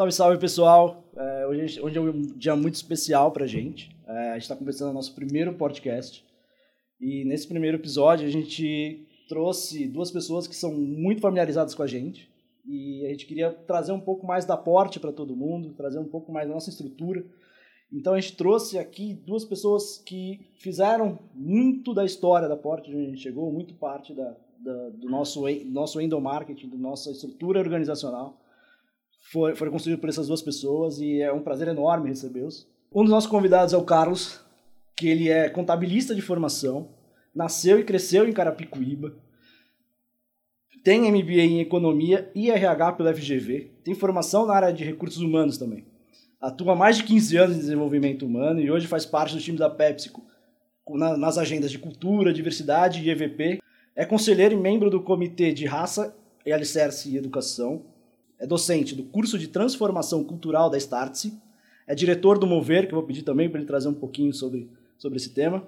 Salve, salve pessoal! É, hoje, hoje é um dia muito especial pra gente. É, a gente está começando o nosso primeiro podcast. E nesse primeiro episódio a gente trouxe duas pessoas que são muito familiarizadas com a gente. E a gente queria trazer um pouco mais da porte para todo mundo, trazer um pouco mais da nossa estrutura. Então a gente trouxe aqui duas pessoas que fizeram muito da história da porte onde a gente chegou, muito parte da, da, do nosso, nosso endomarketing, da nossa estrutura organizacional. Foi, construído por essas duas pessoas e é um prazer enorme recebê-los. Um dos nossos convidados é o Carlos, que ele é contabilista de formação, nasceu e cresceu em Carapicuíba, tem MBA em Economia e RH pela FGV, tem formação na área de recursos humanos também. Atua há mais de 15 anos em desenvolvimento humano e hoje faz parte do time da PepsiCo, nas agendas de cultura, diversidade e EVP. É conselheiro e membro do Comitê de Raça e Alicerce e Educação. É docente do curso de Transformação Cultural da Startse. É diretor do Mover, que eu vou pedir também para ele trazer um pouquinho sobre, sobre esse tema.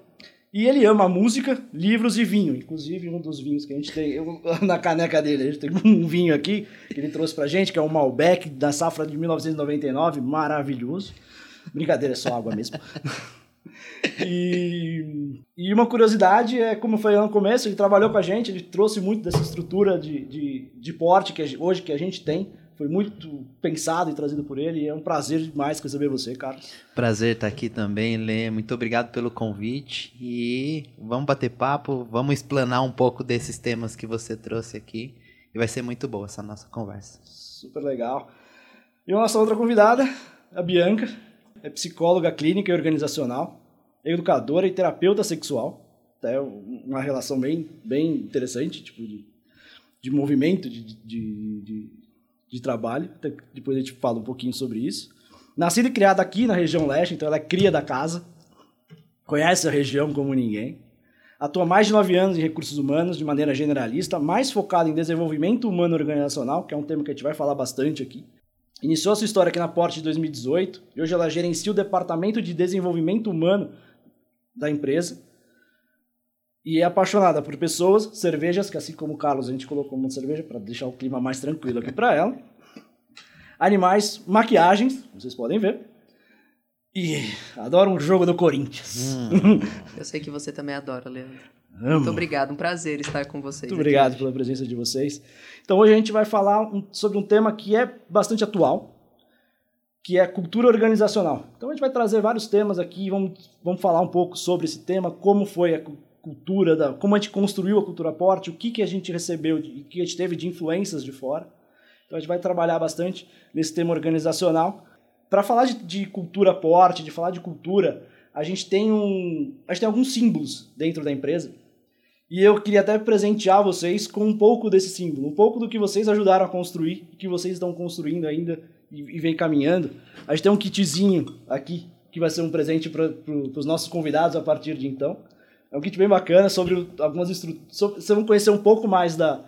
E ele ama música, livros e vinho. Inclusive, um dos vinhos que a gente tem eu, na caneca dele. A gente tem um vinho aqui que ele trouxe pra gente, que é um Malbec da safra de 1999, maravilhoso. Brincadeira, é só água mesmo. E, e, uma curiosidade é, como foi no começo, ele trabalhou com a gente, ele trouxe muito dessa estrutura de, de, de porte que hoje que a gente tem foi muito pensado e trazido por ele. E é um prazer demais receber você, Carlos. Prazer estar aqui também, Lê. Muito obrigado pelo convite. E vamos bater papo, vamos explanar um pouco desses temas que você trouxe aqui. E vai ser muito boa essa nossa conversa. Super legal. E a nossa outra convidada, a Bianca, é psicóloga clínica e organizacional, educadora e terapeuta sexual. É uma relação bem, bem interessante, tipo, de, de movimento, de, de, de de trabalho. Depois a gente fala um pouquinho sobre isso. Nascida e criada aqui na região leste, então ela é cria da casa. Conhece a região como ninguém. Atua mais de nove anos em recursos humanos de maneira generalista, mais focada em desenvolvimento humano organizacional, que é um tema que a gente vai falar bastante aqui. Iniciou a sua história aqui na Porte de 2018 e hoje ela gerencia o departamento de desenvolvimento humano da empresa e é apaixonada por pessoas, cervejas, que assim como o Carlos a gente colocou uma cerveja para deixar o clima mais tranquilo aqui para ela. Animais, maquiagens, vocês podem ver. E adoro um jogo do Corinthians. Hum. Eu sei que você também adora, Leandro. Amo. Muito obrigado, um prazer estar com vocês. Muito obrigado pela presença de vocês. Então hoje a gente vai falar sobre um tema que é bastante atual, que é cultura organizacional. Então a gente vai trazer vários temas aqui, vamos, vamos falar um pouco sobre esse tema, como foi a cultura, da, como a gente construiu a cultura porte, o que, que a gente recebeu, o que a gente teve de influências de fora. Então a gente vai trabalhar bastante nesse tema organizacional. Para falar de, de, cultura porte, de falar de cultura, a gente tem um, a gente tem alguns símbolos dentro da empresa. E eu queria até presentear vocês com um pouco desse símbolo, um pouco do que vocês ajudaram a construir, que vocês estão construindo ainda e, e vem caminhando. A gente tem um kitzinho aqui que vai ser um presente para pro, os nossos convidados a partir de então. É um kit bem bacana sobre algumas estruturas. Vocês vão conhecer um pouco mais da,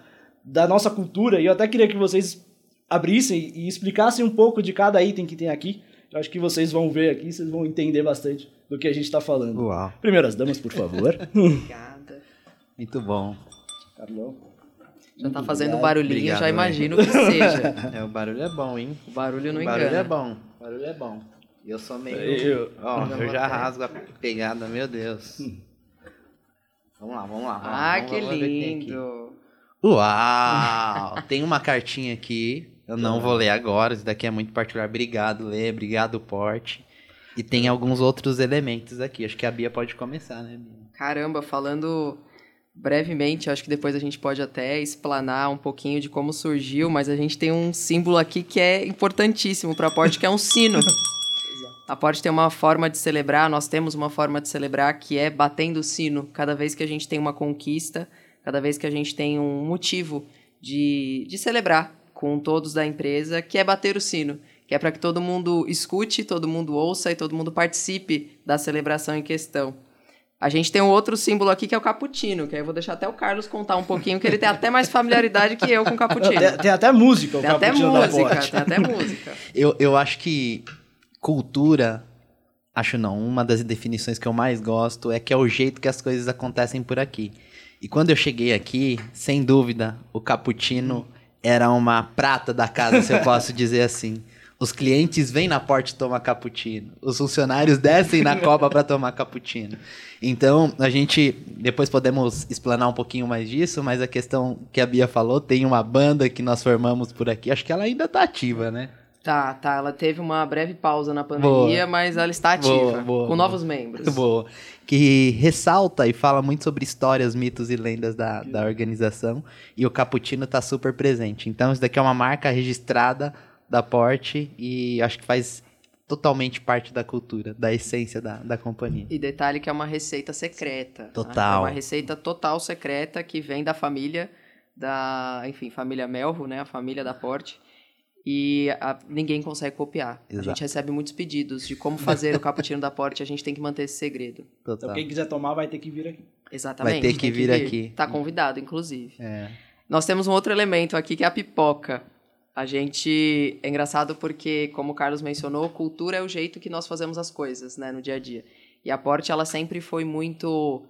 da nossa cultura e eu até queria que vocês abrissem e explicassem um pouco de cada item que tem aqui. Eu acho que vocês vão ver aqui, vocês vão entender bastante do que a gente está falando. Uau. Primeiras damas, por favor. Obrigada. Muito bom. Carlão. Já tá fazendo barulhinho, Obrigado, já imagino que seja. É, o barulho é bom, hein? O barulho não o engana. O barulho é bom. O barulho é bom. Eu sou meio. Eu, ó, eu já rasgo a pegada, meu Deus. Vamos lá, vamos lá. Vamos, ah, vamos, que lindo. Uau! tem uma cartinha aqui. Eu não vou ler agora, isso daqui é muito particular. Obrigado, Lê. Obrigado, Porte. E tem alguns outros elementos aqui. Acho que a Bia pode começar, né, Bia? Caramba, falando brevemente, acho que depois a gente pode até explanar um pouquinho de como surgiu, mas a gente tem um símbolo aqui que é importantíssimo para a Porte, que é um sino. A Porte tem uma forma de celebrar, nós temos uma forma de celebrar que é batendo o sino. Cada vez que a gente tem uma conquista, cada vez que a gente tem um motivo de, de celebrar com todos da empresa, que é bater o sino. Que é para que todo mundo escute, todo mundo ouça e todo mundo participe da celebração em questão. A gente tem um outro símbolo aqui que é o cappuccino, que aí eu vou deixar até o Carlos contar um pouquinho, que ele tem até mais familiaridade que eu com o cappuccino. Tem, tem até música, o tem até música, tem até música. Eu, eu acho que cultura, acho não, uma das definições que eu mais gosto é que é o jeito que as coisas acontecem por aqui. E quando eu cheguei aqui, sem dúvida, o cappuccino era uma prata da casa, se eu posso dizer assim. Os clientes vêm na porta tomar cappuccino. Os funcionários descem na copa para tomar cappuccino. Então, a gente depois podemos explanar um pouquinho mais disso, mas a questão que a Bia falou, tem uma banda que nós formamos por aqui, acho que ela ainda tá ativa, né? Tá, tá. Ela teve uma breve pausa na pandemia, boa. mas ela está ativa, boa, boa, com novos membros. Boa. Que ressalta e fala muito sobre histórias, mitos e lendas da, da organização. E o Cappuccino está super presente. Então, isso daqui é uma marca registrada da Porte e acho que faz totalmente parte da cultura, da essência da, da companhia. E detalhe que é uma receita secreta. Total. Né? É uma receita total secreta que vem da família da, enfim, família Melro, né? A família da Porte e a, ninguém consegue copiar. Exato. A gente recebe muitos pedidos de como fazer o cappuccino da Porte, a gente tem que manter esse segredo. Total. Então quem quiser tomar vai ter que vir aqui. Exatamente. Vai ter que vir, vir, aqui. Tá convidado, inclusive. É. Nós temos um outro elemento aqui que é a pipoca. A gente é engraçado porque, como o Carlos mencionou, cultura é o jeito que nós fazemos as coisas, né, no dia a dia. E a Porte ela sempre foi muito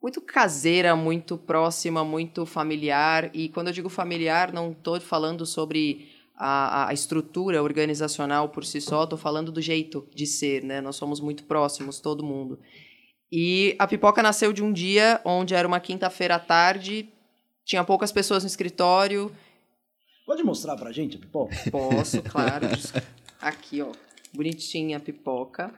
muito caseira, muito próxima, muito familiar. E quando eu digo familiar, não estou falando sobre a, a estrutura organizacional por si só, estou falando do jeito de ser, né? Nós somos muito próximos, todo mundo. E a pipoca nasceu de um dia onde era uma quinta-feira à tarde, tinha poucas pessoas no escritório. Pode mostrar pra gente a pipoca? Posso, claro. Aqui, ó. Bonitinha a pipoca.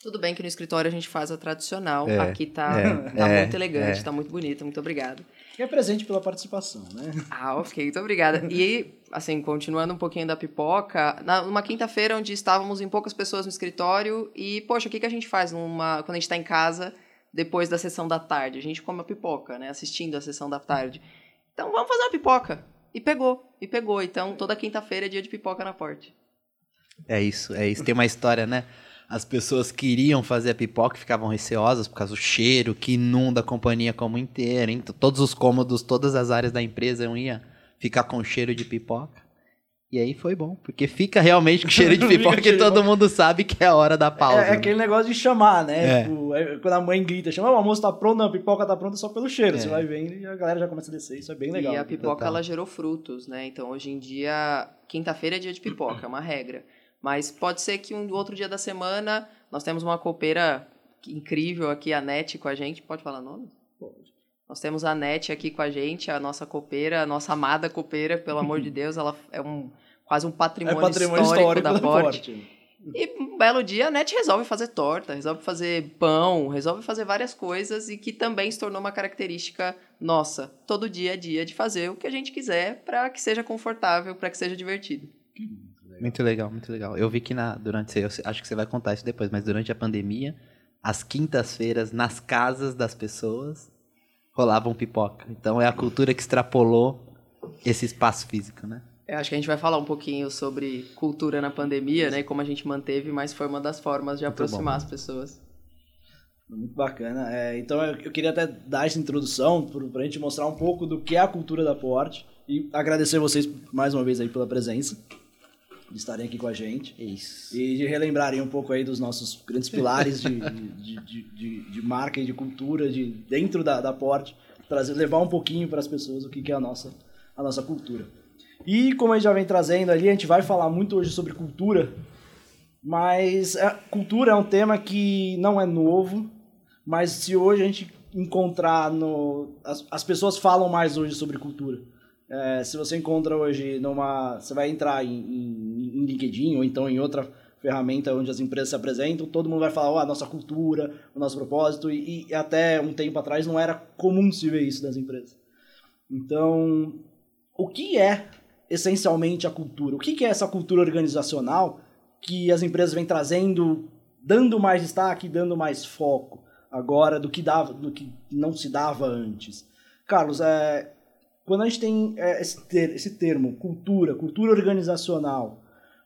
Tudo bem que no escritório a gente faz a tradicional. É, Aqui tá, é, tá é, muito elegante, é. tá muito bonita. Muito obrigada. E é presente pela participação, né? Ah, ok, muito obrigada. E, assim, continuando um pouquinho da pipoca, na, numa quinta-feira onde estávamos em poucas pessoas no escritório e, poxa, o que, que a gente faz numa, quando a gente está em casa depois da sessão da tarde? A gente come a pipoca, né? Assistindo a sessão da tarde. Então, vamos fazer uma pipoca. E pegou, e pegou. Então, toda quinta-feira é dia de pipoca na porta. É isso, é isso. Tem uma história, né? As pessoas queriam fazer a pipoca e ficavam receosas por causa do cheiro que inunda a companhia como inteira. Então, todos os cômodos, todas as áreas da empresa iam ficar com cheiro de pipoca. E aí foi bom, porque fica realmente com cheiro de pipoca e todo mundo sabe que é a hora da pausa. É, é aquele negócio de chamar, né? É. Tipo, é, quando a mãe grita, chama, o almoço tá pronto, não, a pipoca tá pronta só pelo cheiro. É. Você vai vendo e a galera já começa a descer, isso é bem legal. E a pipoca, ela gerou frutos, né? Então, hoje em dia, quinta-feira é dia de pipoca, é uma regra. Mas pode ser que um outro dia da semana nós temos uma copeira incrível aqui, a NET, com a gente. Pode falar nome? Pode. Nós temos a NET aqui com a gente, a nossa copeira, a nossa amada copeira, pelo amor de Deus, ela é um quase um patrimônio, é patrimônio histórico, histórico, da Porte. E um belo dia a NET resolve fazer torta, resolve fazer pão, resolve fazer várias coisas e que também se tornou uma característica nossa, todo dia a dia, de fazer o que a gente quiser para que seja confortável, para que seja divertido. Muito legal, muito legal. Eu vi que na, durante, eu acho que você vai contar isso depois, mas durante a pandemia, às quintas-feiras, nas casas das pessoas, rolavam pipoca. Então é a cultura que extrapolou esse espaço físico, né? Eu é, acho que a gente vai falar um pouquinho sobre cultura na pandemia, né? E como a gente manteve, mas foi uma das formas de muito aproximar bom. as pessoas. Muito bacana. É, então eu, eu, queria até dar essa introdução para a gente mostrar um pouco do que é a cultura da Porte e agradecer vocês mais uma vez aí pela presença de estarem aqui com a gente. Isso. E de relembrarem um pouco aí dos nossos grandes pilares de, de, de, de, de marca e de cultura de dentro da, da Porte, trazer, levar um pouquinho para as pessoas o que, que é a nossa, a nossa cultura. E como a gente já vem trazendo ali, a gente vai falar muito hoje sobre cultura, mas a cultura é um tema que não é novo, mas se hoje a gente encontrar no... As, as pessoas falam mais hoje sobre cultura. É, se você encontra hoje numa. Você vai entrar em, em, em, LinkedIn ou então em outra ferramenta onde as empresas se apresentam, todo mundo vai falar oh, a nossa cultura, o nosso propósito, e, e até um tempo atrás não era comum se ver isso das empresas. Então, o que é essencialmente a cultura? O que é essa cultura organizacional que as empresas vêm trazendo, dando mais destaque, dando mais foco agora do que, dava, do que não se dava antes? Carlos, é, quando a gente tem é, esse, ter, esse termo, cultura, cultura organizacional,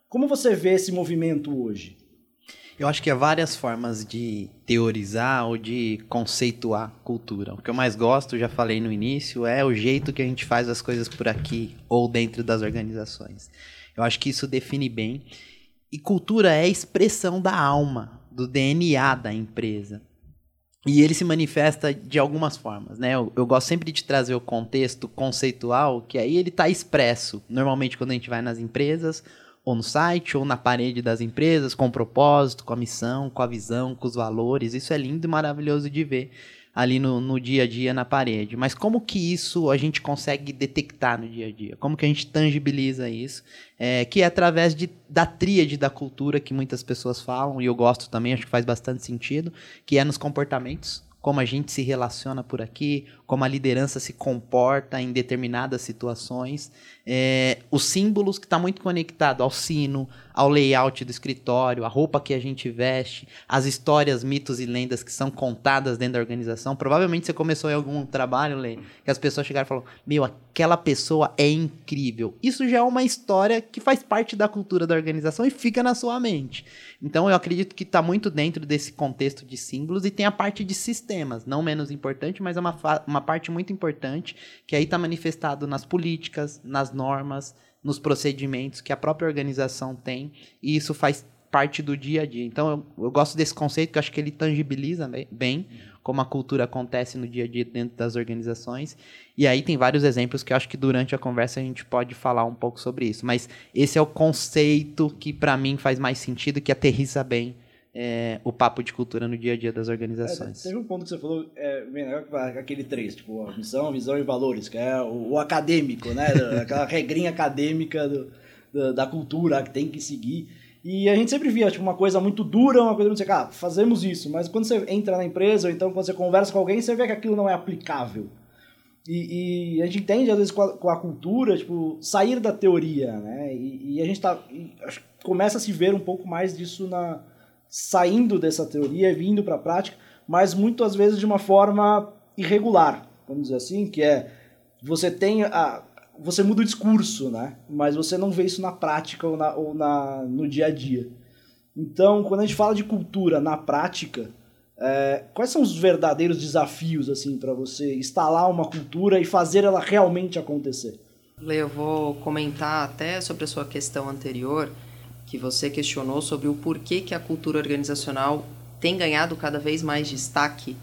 como você vê esse movimento hoje? Eu acho que há várias formas de teorizar ou de conceituar cultura. O que eu mais gosto, já falei no início, é o jeito que a gente faz as coisas por aqui ou dentro das organizações. Eu acho que isso define bem. E cultura é expressão da alma, do DNA da empresa. E ele se manifesta de algumas formas, né? Eu, eu, gosto sempre de trazer o contexto conceitual, que aí ele está expresso. Normalmente quando a gente vai nas empresas, ou no site, ou na parede das empresas, com o propósito, com a missão, com a visão, com os valores. Isso é lindo e maravilhoso de ver ali no, no dia a dia na parede. Mas como que isso a gente consegue detectar no dia a dia? Como que a gente tangibiliza isso? É, que é através de, da tríade da cultura que muitas pessoas falam, e eu gosto também, acho que faz bastante sentido, que é nos comportamentos como a gente se relaciona por aqui, como a liderança se comporta em determinadas situações, é, os símbolos que está muito conectado ao sino, ao layout do escritório, a roupa que a gente veste, as histórias, mitos e lendas que são contadas dentro da organização. Provavelmente você começou em algum trabalho, Lê, que as pessoas chegaram e falaram: Meu, aquela pessoa é incrível. Isso já é uma história que faz parte da cultura da organização e fica na sua mente. Então eu acredito que está muito dentro desse contexto de símbolos e tem a parte de sistemas, não menos importante, mas é uma, uma parte muito importante que aí está manifestado nas políticas, nas normas nos procedimentos que a própria organização tem, e isso faz parte do dia a dia. Então, eu, eu gosto desse conceito, que acho que ele tangibiliza bem, bem como a cultura acontece no dia a dia dentro das organizações. E aí tem vários exemplos que eu acho que durante a conversa a gente pode falar um pouco sobre isso. Mas esse é o conceito que para mim faz mais sentido, que aterriza bem é, o papo de cultura no dia a dia das organizações. É, teve um ponto que você falou, é, aquele três, tipo, a missão, visão e valores, que é o, o acadêmico, né? Aquela regrinha acadêmica do, do, da cultura que tem que seguir. E a gente sempre via tipo, uma coisa muito dura, uma coisa muito assim, ah, fazemos isso, mas quando você entra na empresa, ou então quando você conversa com alguém, você vê que aquilo não é aplicável. E, e a gente entende, às vezes, com a, com a, cultura, tipo, sair da teoria, né? E, e a gente tá, e, começa a se ver um pouco mais disso na, saindo dessa teoria e vindo para a prática, mas muitas vezes de uma forma irregular, vamos dizer assim, que é você tem a você muda o discurso, né? Mas você não vê isso na prática ou, na, ou na, no dia a dia. Então, quando a gente fala de cultura na prática, é, quais são os verdadeiros desafios assim para você instalar uma cultura e fazer ela realmente acontecer? Eu vou comentar até sobre a sua questão anterior que você questionou sobre o porquê que a cultura organizacional tem ganhado cada vez mais destaque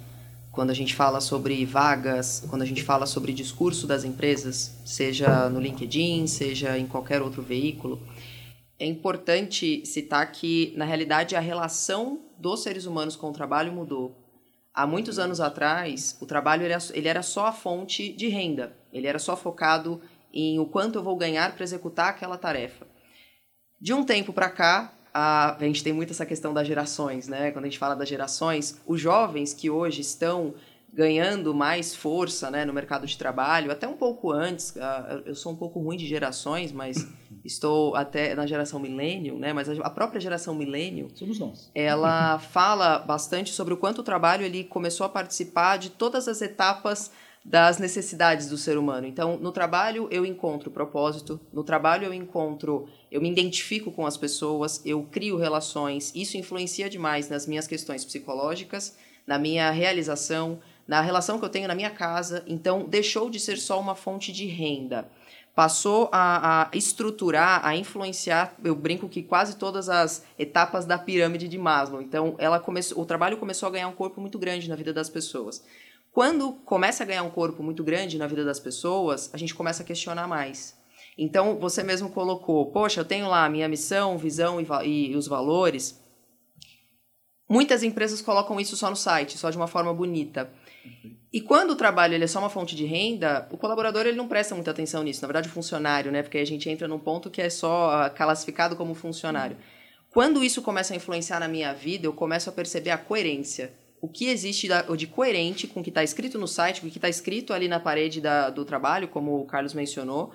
quando a gente fala sobre vagas, quando a gente fala sobre discurso das empresas, seja no LinkedIn, seja em qualquer outro veículo. É importante citar que, na realidade, a relação dos seres humanos com o trabalho mudou. Há muitos anos atrás, o trabalho era, ele era só a fonte de renda, ele era só focado em o quanto eu vou ganhar para executar aquela tarefa. De um tempo para cá, a, a gente tem muito essa questão das gerações, né? Quando a gente fala das gerações, os jovens que hoje estão ganhando mais força né, no mercado de trabalho, até um pouco antes, eu sou um pouco ruim de gerações, mas estou até na geração milênio, né? Mas a própria geração milênio. Ela fala bastante sobre o quanto o trabalho ele começou a participar de todas as etapas das necessidades do ser humano. Então, no trabalho eu encontro propósito, no trabalho eu encontro, eu me identifico com as pessoas, eu crio relações. Isso influencia demais nas minhas questões psicológicas, na minha realização, na relação que eu tenho na minha casa. Então, deixou de ser só uma fonte de renda. Passou a, a estruturar, a influenciar, eu brinco que quase todas as etapas da pirâmide de Maslow. Então, ela começou, o trabalho começou a ganhar um corpo muito grande na vida das pessoas. Quando começa a ganhar um corpo muito grande na vida das pessoas, a gente começa a questionar mais. Então, você mesmo colocou, poxa, eu tenho lá a minha missão, visão e, e, os valores. Muitas empresas colocam isso só no site, só de uma forma bonita. E quando o trabalho ele é só uma fonte de renda, o colaborador ele não presta muita atenção nisso. Na verdade, o funcionário, né? Porque a gente entra num ponto que é só ah, classificado como funcionário. Quando isso começa a influenciar na minha vida, eu começo a perceber a coerência o que existe de coerente com o que está escrito no site, com o que está escrito ali na parede da, do trabalho, como o Carlos mencionou,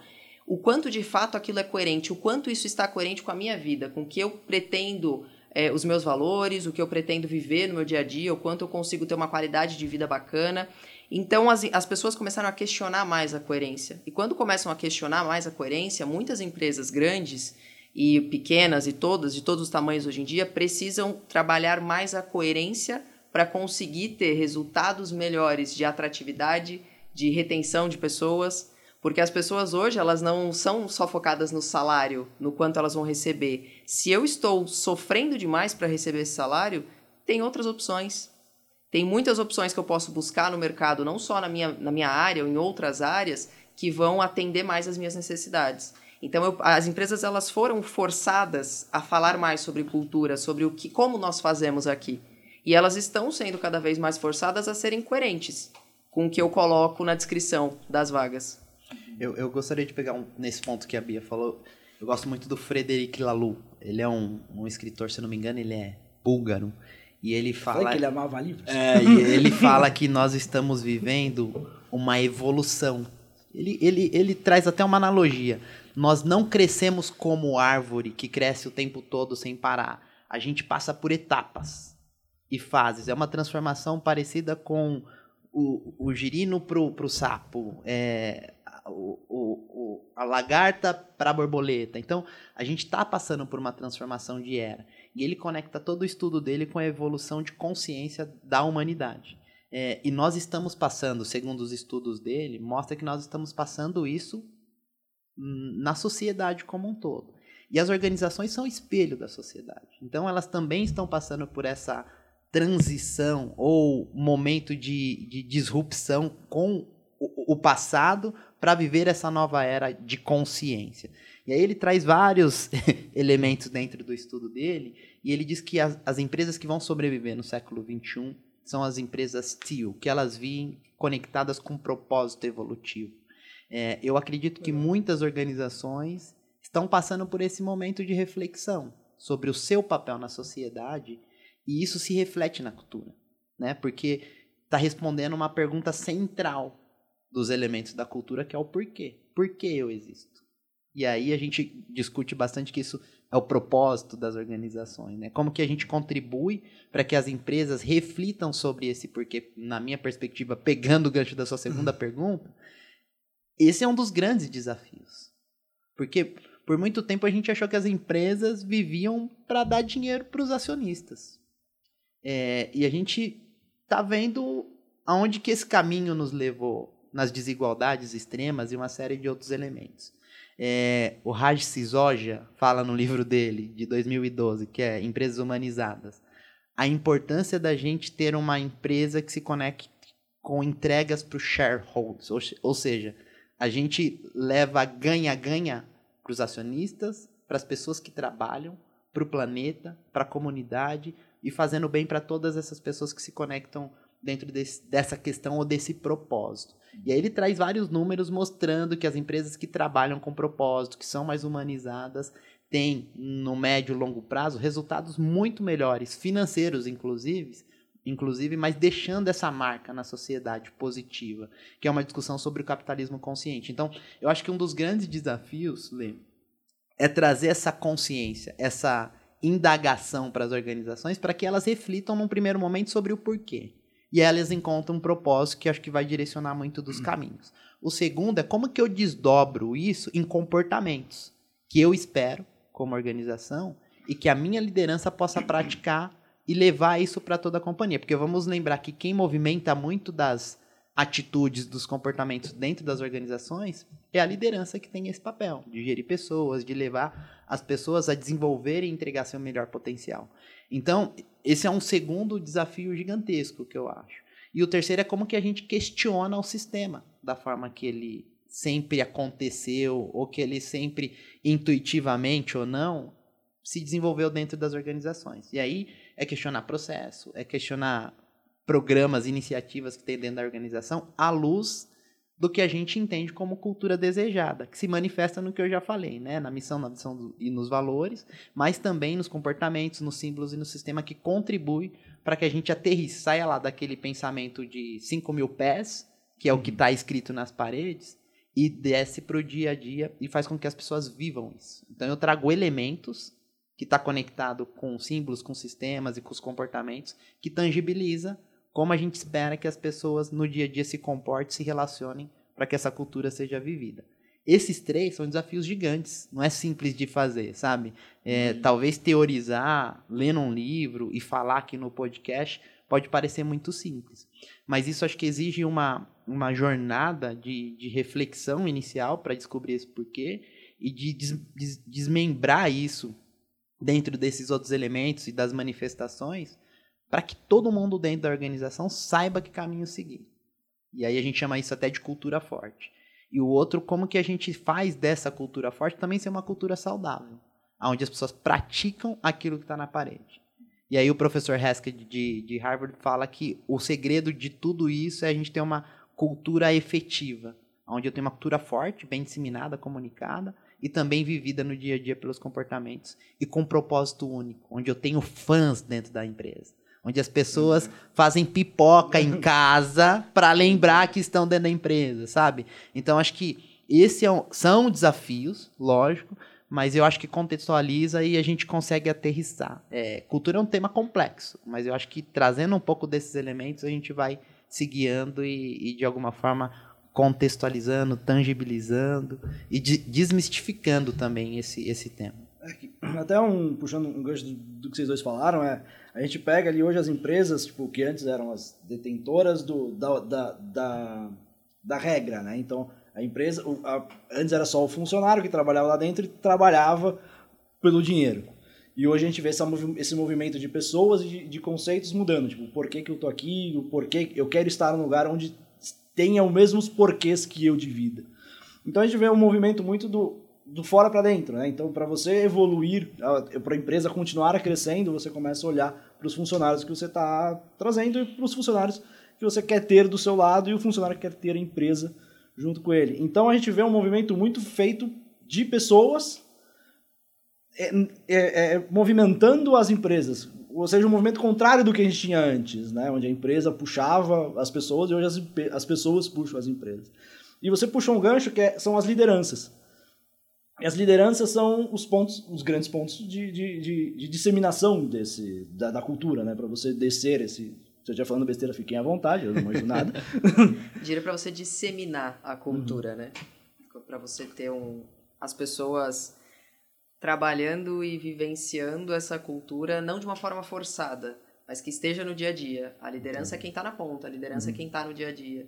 o quanto de fato aquilo é coerente, o quanto isso está coerente com a minha vida, com o que eu pretendo, é, os meus valores, o que eu pretendo viver no meu dia a dia, o quanto eu consigo ter uma qualidade de vida bacana. Então as, as pessoas começaram a questionar mais a coerência. E quando começam a questionar mais a coerência, muitas empresas grandes e pequenas e todas, de todos os tamanhos hoje em dia, precisam trabalhar mais a coerência para conseguir ter resultados melhores de atratividade, de retenção de pessoas, porque as pessoas hoje elas não são só focadas no salário, no quanto elas vão receber. Se eu estou sofrendo demais para receber esse salário, tem outras opções. Tem muitas opções que eu posso buscar no mercado, não só na minha, na minha área ou em outras áreas, que vão atender mais as minhas necessidades. Então, eu, as empresas elas foram forçadas a falar mais sobre cultura, sobre o que, como nós fazemos aqui. E elas estão sendo cada vez mais forçadas a serem coerentes com o que eu coloco na descrição das vagas. Eu, eu gostaria de pegar um, nesse ponto que a Bia falou. Eu gosto muito do Frederic Laloux. Ele é um, um escritor, se não me engano, ele é búlgaro. E ele fala. Falei que ele amava livros. É, e ele fala que nós estamos vivendo uma evolução. Ele, ele, ele traz até uma analogia. Nós não crescemos como árvore que cresce o tempo todo sem parar. A gente passa por etapas e fases. É uma transformação parecida com o, o girino pro, pro sapo. É, o, o, a lagarta para a borboleta. Então, a gente está passando por uma transformação de era. E ele conecta todo o estudo dele com a evolução de consciência da humanidade. É, e nós estamos passando, segundo os estudos dele, mostra que nós estamos passando isso na sociedade como um todo. E as organizações são espelho da sociedade. Então, elas também estão passando por essa transição ou momento de, de disrupção com o, o passado para viver essa nova era de consciência. E aí ele traz vários elementos dentro do estudo dele, e ele diz que as, as empresas que vão sobreviver no século XXI são as empresas TEAL, que elas vêm conectadas com um propósito evolutivo. É, eu acredito que muitas organizações estão passando por esse momento de reflexão sobre o seu papel na sociedade, e isso se reflete na cultura, né? porque está respondendo uma pergunta central dos elementos da cultura, que é o porquê. Por que eu existo? E aí a gente discute bastante que isso é o propósito das organizações, né? Como que a gente contribui para que as empresas reflitam sobre esse porquê, na minha perspectiva, pegando o gancho da sua segunda uhum. pergunta, esse é um dos grandes desafios. Porque por muito tempo a gente achou que as empresas viviam para dar dinheiro para os acionistas. É, e a gente está vendo aonde que esse caminho nos levou nas desigualdades extremas e uma série de outros elementos. É, o Raj Sisoja fala no livro dele, de 2012, que é Empresas Humanizadas, a importância da gente ter uma empresa que se conecte com entregas para os shareholders, ou, ou seja, a gente leva ganha-ganha para os acionistas, para as pessoas que trabalham, para o planeta, para a comunidade e fazendo bem para todas essas pessoas que se conectam dentro desse, dessa questão ou desse propósito. E aí ele traz vários números mostrando que as empresas que trabalham com propósito, que são mais humanizadas, têm, no médio e longo prazo, resultados muito melhores, financeiros inclusive, inclusive, mas deixando essa marca na sociedade positiva, que é uma discussão sobre o capitalismo consciente. Então, eu acho que um dos grandes desafios, Lê, é trazer essa consciência, essa indagação para as organizações, para que elas reflitam num primeiro momento sobre o porquê e elas encontram um propósito que acho que vai direcionar muito dos hum. caminhos. O segundo é como que eu desdobro isso em comportamentos que eu espero como organização e que a minha liderança possa praticar e levar isso para toda a companhia, porque vamos lembrar que quem movimenta muito das atitudes, dos comportamentos dentro das organizações é a liderança que tem esse papel de gerir pessoas, de levar as pessoas a desenvolver e entregar seu melhor potencial. Então, esse é um segundo desafio gigantesco que eu acho. E o terceiro é como que a gente questiona o sistema da forma que ele sempre aconteceu ou que ele sempre intuitivamente ou não se desenvolveu dentro das organizações. E aí é questionar processo, é questionar programas, iniciativas que tem dentro da organização à luz do que a gente entende como cultura desejada, que se manifesta no que eu já falei, né? na missão, na missão e nos valores, mas também nos comportamentos, nos símbolos e no sistema que contribui para que a gente aterrisse, saia lá daquele pensamento de 5 mil pés, que é o que está escrito nas paredes, e desce para o dia a dia e faz com que as pessoas vivam isso. Então eu trago elementos que está conectado com símbolos, com sistemas e com os comportamentos, que tangibiliza como a gente espera que as pessoas no dia a dia se comportem, se relacionem para que essa cultura seja vivida. Esses três são desafios gigantes, não é simples de fazer, sabe? É, uhum. Talvez teorizar, lendo um livro e falar aqui no podcast pode parecer muito simples, mas isso acho que exige uma, uma jornada de, de reflexão inicial para descobrir esse porquê e de des, des, desmembrar isso dentro desses outros elementos e das manifestações para que todo mundo dentro da organização saiba que caminho seguir. E aí a gente chama isso até de cultura forte. E o outro, como que a gente faz dessa cultura forte também ser uma cultura saudável, onde as pessoas praticam aquilo que está na parede. E aí o professor Haskell de, de Harvard fala que o segredo de tudo isso é a gente ter uma cultura efetiva, onde eu tenho uma cultura forte, bem disseminada, comunicada, e também vivida no dia a dia pelos comportamentos, e com um propósito único, onde eu tenho fãs dentro da empresa, onde as pessoas fazem pipoca em casa para lembrar que estão dentro da empresa, sabe? Então acho que esses é são desafios, lógico, mas eu acho que contextualiza e a gente consegue aterrissar. É, cultura é um tema complexo, mas eu acho que trazendo um pouco desses elementos a gente vai se guiando e, e de alguma forma contextualizando, tangibilizando e de, desmistificando também esse, esse tema. É até um, puxando um gancho do, do, que vocês dois falaram, é, a gente pega ali hoje as empresas, tipo, que antes eram as detentoras do, da, da, da, da regra, né? Então, a empresa, a, antes era só o funcionário que trabalhava lá dentro e trabalhava pelo dinheiro. E hoje a gente vê essa, esse movimento de pessoas e de, de, conceitos mudando. Tipo, por que, que eu tô aqui, o porquê eu quero estar num lugar onde tenha os mesmos porquês que eu de vida. Então a gente vê um movimento muito do, do fora para dentro, né? Então, para você evoluir, para a empresa continuar crescendo, você começa a olhar para os funcionários que você está trazendo e para os funcionários que você quer ter do seu lado e o funcionário que quer ter a empresa junto com ele. Então a gente vê um movimento muito feito de pessoas é, é, é, movimentando as empresas, ou seja, um movimento contrário do que a gente tinha antes, né? onde a empresa puxava as pessoas e hoje as, as pessoas puxam as empresas. E você puxou um gancho que é, são as lideranças. E as lideranças são os pontos, os grandes pontos de, de, de, de disseminação desse, da, da cultura, né? para você descer esse, se eu estiver falando besteira, fiquem à vontade, eu não manjo nada. Diria para você disseminar a cultura, uhum. né? Para você ter um, as pessoas trabalhando e vivenciando essa cultura, não de uma forma forçada, mas que esteja no dia a dia. A liderança é quem está na ponta, a liderança é uhum. é quem está no dia a dia.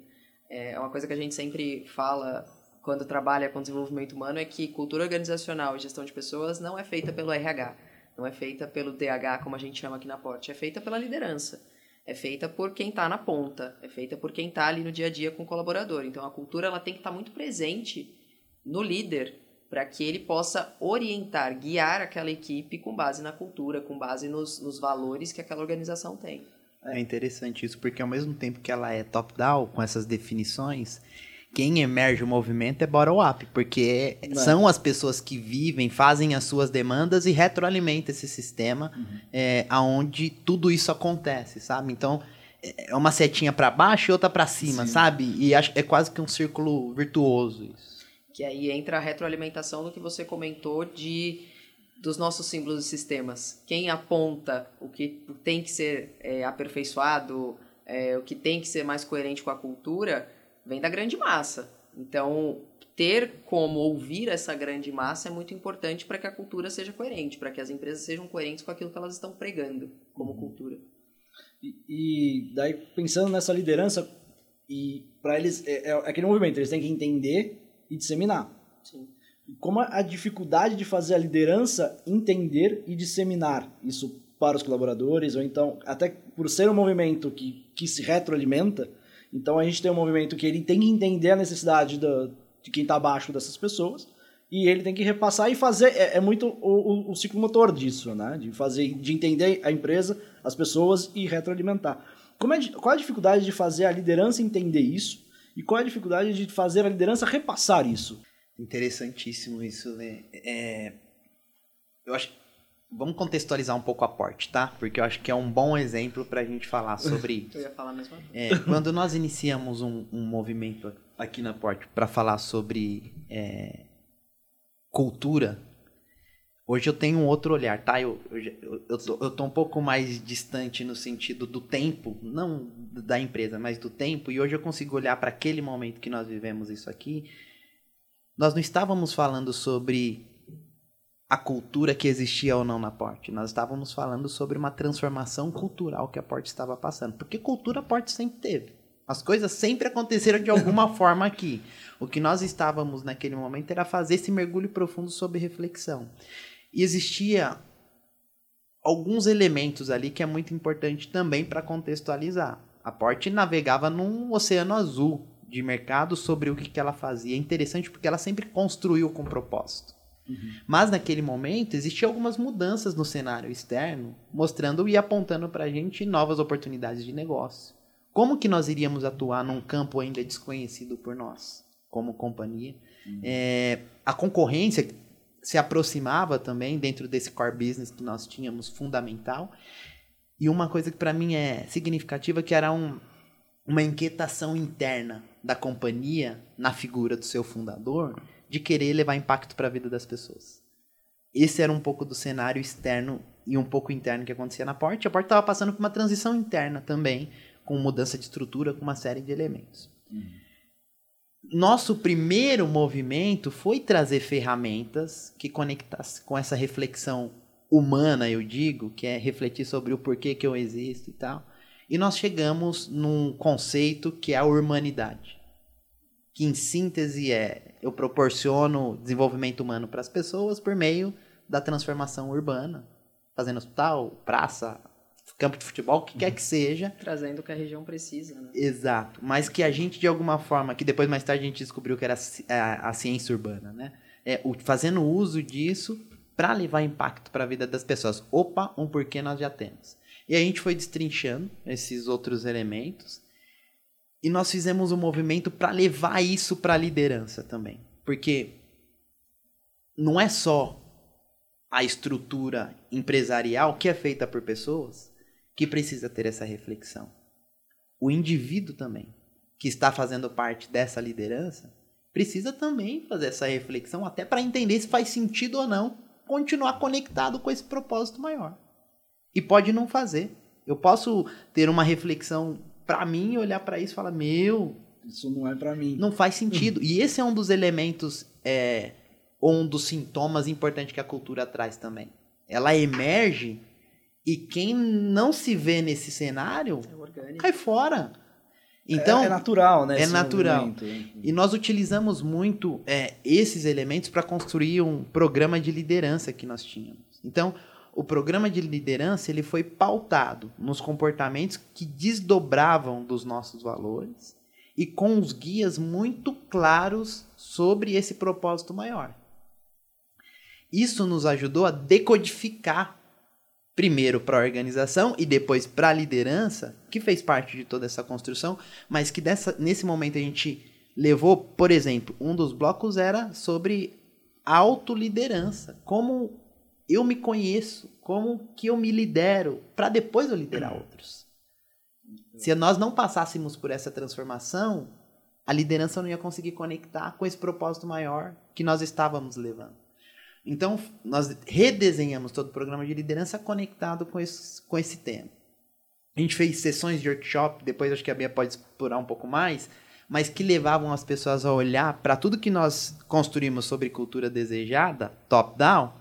É uma coisa que a gente sempre fala quando trabalha com desenvolvimento humano é que cultura organizacional e gestão de pessoas não é feita pelo RH, não é feita pelo DH, como a gente chama aqui na Porte, é feita pela liderança é feita por quem está na ponta, é feita por quem está ali no dia a dia com o colaborador. Então a cultura ela tem que estar tá muito presente no líder para que ele possa orientar, guiar aquela equipe com base na cultura, com base nos, nos valores que aquela organização tem. É interessante isso, porque ao mesmo tempo que ela é top-down, com essas definições, quem emerge o movimento é bottom-up, porque é. são as pessoas que vivem, fazem as suas demandas e retroalimentam esse sistema uhum. é, aonde tudo isso acontece, sabe? Então, é, é uma setinha para baixo e outra para cima, Sim. sabe? E é quase que um círculo virtuoso isso. Que aí entra a retroalimentação do que você comentou de dos nossos símbolos e sistemas. Quem aponta o que tem que ser é, aperfeiçoado, é, o que tem que ser mais coerente com a cultura, vem da grande massa. Então, ter como ouvir essa grande massa é muito importante para que a cultura seja coerente, para que as empresas sejam coerentes com aquilo que elas estão pregando como uhum. cultura. E, e, daí, pensando nessa liderança, e para eles, é, é, aquele movimento, eles têm que entender e disseminar. Sim. Como a dificuldade de fazer a liderança entender e disseminar isso para os colaboradores, ou então, até por ser um movimento que, que se retroalimenta, então a gente tem um movimento que ele tem que entender a necessidade do, de quem está abaixo dessas pessoas e ele tem que repassar e fazer é, é muito o, o, o, ciclo motor disso, né? De fazer, de entender a empresa, as pessoas e retroalimentar. Como é, qual a dificuldade de fazer a liderança entender isso e qual a dificuldade de fazer a liderança repassar isso? Interessantíssimo isso, né? É, eu acho Vamos contextualizar um pouco a porte, tá? Porque eu acho que é um bom exemplo para a gente falar sobre isso. Eu ia falar mesmo. É, quando nós iniciamos um, um movimento aqui na porte para falar sobre é, cultura, hoje eu tenho um outro olhar, tá? Eu, eu, eu, tô, eu tô um pouco mais distante no sentido do tempo, não da empresa, mas do tempo, e hoje eu consigo olhar para aquele momento que nós vivemos isso aqui. Nós não estávamos falando sobre a cultura que existia ou não na Porte. Nós estávamos falando sobre uma transformação cultural que a Porte estava passando. Porque cultura a Porte sempre teve. As coisas sempre aconteceram de alguma forma aqui. O que nós estávamos naquele momento era fazer esse mergulho profundo sobre reflexão. E existia alguns elementos ali que é muito importante também para contextualizar. A Porte navegava num oceano azul de mercado sobre o que, que ela fazia. É interessante porque ela sempre construiu com propósito. Uhum. Mas naquele momento existiam algumas mudanças no cenário externo, mostrando e apontando para a gente novas oportunidades de negócio. Como que nós iríamos atuar num campo ainda desconhecido por nós, como companhia? Uhum. É, a concorrência se aproximava também dentro desse core business que nós tínhamos fundamental. E uma coisa que para mim é significativa que era um, uma inquietação interna da companhia na figura do seu fundador de querer levar impacto para a vida das pessoas. Esse era um pouco do cenário externo e um pouco interno que acontecia na Porte. A Porte estava passando por uma transição interna também, com mudança de estrutura, com uma série de elementos. Uhum. Nosso primeiro movimento foi trazer ferramentas que conectassem com essa reflexão humana, eu digo, que é refletir sobre o porquê que eu existo e tal. E nós chegamos num conceito que é a urbanidade, que em síntese é eu proporciono desenvolvimento humano para as pessoas por meio da transformação urbana, fazendo hospital, praça, campo de futebol, o que quer que seja. Trazendo o que a região precisa, né? Exato. Mas que a gente, de alguma forma, que depois mais tarde a gente descobriu que era a, a ciência urbana, né? É, o, fazendo uso disso para levar impacto para a vida das pessoas. Opa, um porquê nós já temos. E a gente foi destrinchando esses outros elementos e nós fizemos um movimento para levar isso para a liderança também. Porque não é só a estrutura empresarial que é feita por pessoas que precisa ter essa reflexão. O indivíduo também, que está fazendo parte dessa liderança, precisa também fazer essa reflexão até para entender se faz sentido ou não continuar conectado com esse propósito maior. E pode não fazer. Eu posso ter uma reflexão para mim olhar para isso e falar: Meu, isso não é para mim. Não faz sentido. e esse é um dos elementos, é, ou um dos sintomas importantes que a cultura traz também. Ela emerge e quem não se vê nesse cenário é cai fora. Então, é, é natural, né? É natural. E nós utilizamos muito é, esses elementos para construir um programa de liderança que nós tínhamos. Então, o programa de liderança ele foi pautado nos comportamentos que desdobravam dos nossos valores e com os guias muito claros sobre esse propósito maior. Isso nos ajudou a decodificar primeiro para a organização e depois para a liderança, que fez parte de toda essa construção, mas que dessa, nesse momento a gente levou, por exemplo, um dos blocos era sobre autoliderança, como eu me conheço, como que eu me lidero, para depois eu liderar outros. Se nós não passássemos por essa transformação, a liderança não ia conseguir conectar com esse propósito maior que nós estávamos levando. Então, nós redesenhamos todo o programa de liderança conectado com esse, com esse tema. A gente fez sessões de workshop, depois acho que a Bia pode explorar um pouco mais, mas que levavam as pessoas a olhar para tudo que nós construímos sobre cultura desejada, top-down,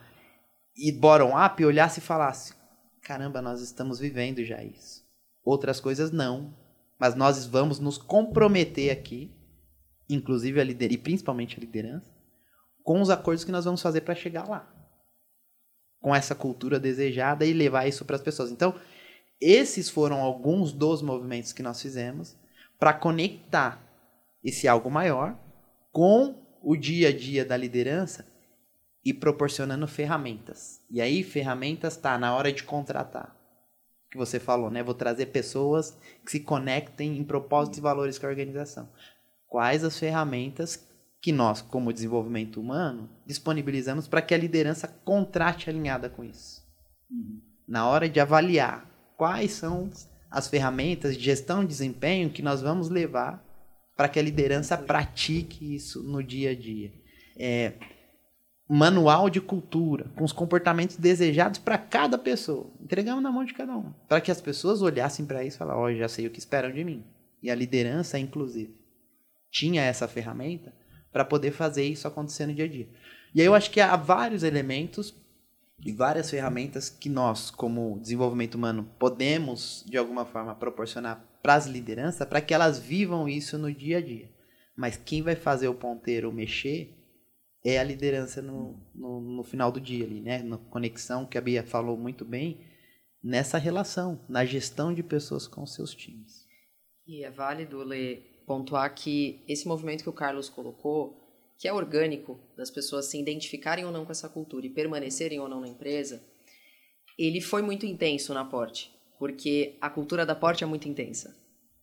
e bottom-up, olhasse e falasse: caramba, nós estamos vivendo já isso. Outras coisas não, mas nós vamos nos comprometer aqui, inclusive a liderança, e principalmente a liderança, com os acordos que nós vamos fazer para chegar lá. Com essa cultura desejada e levar isso para as pessoas. Então, esses foram alguns dos movimentos que nós fizemos para conectar esse algo maior com o dia a dia da liderança e proporcionando ferramentas. E aí, ferramentas tá na hora de contratar. Que você falou, né? Vou trazer pessoas que se conectem em propósitos e valores com a organização. Quais as ferramentas que nós, como desenvolvimento humano, disponibilizamos para que a liderança contrate alinhada com isso. Uhum. Na hora de avaliar quais são as ferramentas de gestão de desempenho que nós vamos levar para que a liderança pratique isso no dia a dia. É, manual de cultura, com os comportamentos desejados para cada pessoa. Entregamos na mão de cada um. Para que as pessoas olhassem para isso e falassem, ó, oh, já sei o que esperam de mim. E a liderança, inclusive, tinha essa ferramenta para poder fazer isso acontecer no dia a dia. E aí eu acho que há vários elementos e várias ferramentas que nós, como desenvolvimento humano, podemos de alguma forma proporcionar para as lideranças para que elas vivam isso no dia a dia. Mas quem vai fazer o ponteiro mexer é a liderança no, no, no final do dia ali, né? Na conexão que a Bia falou muito bem, nessa relação, na gestão de pessoas com seus times. E é válido, Lê, pontuar que esse movimento que o Carlos colocou, que é orgânico, das pessoas se identificarem ou não com essa cultura e permanecerem ou não na empresa, ele foi muito intenso na Porte, porque a cultura da Porte é muito intensa.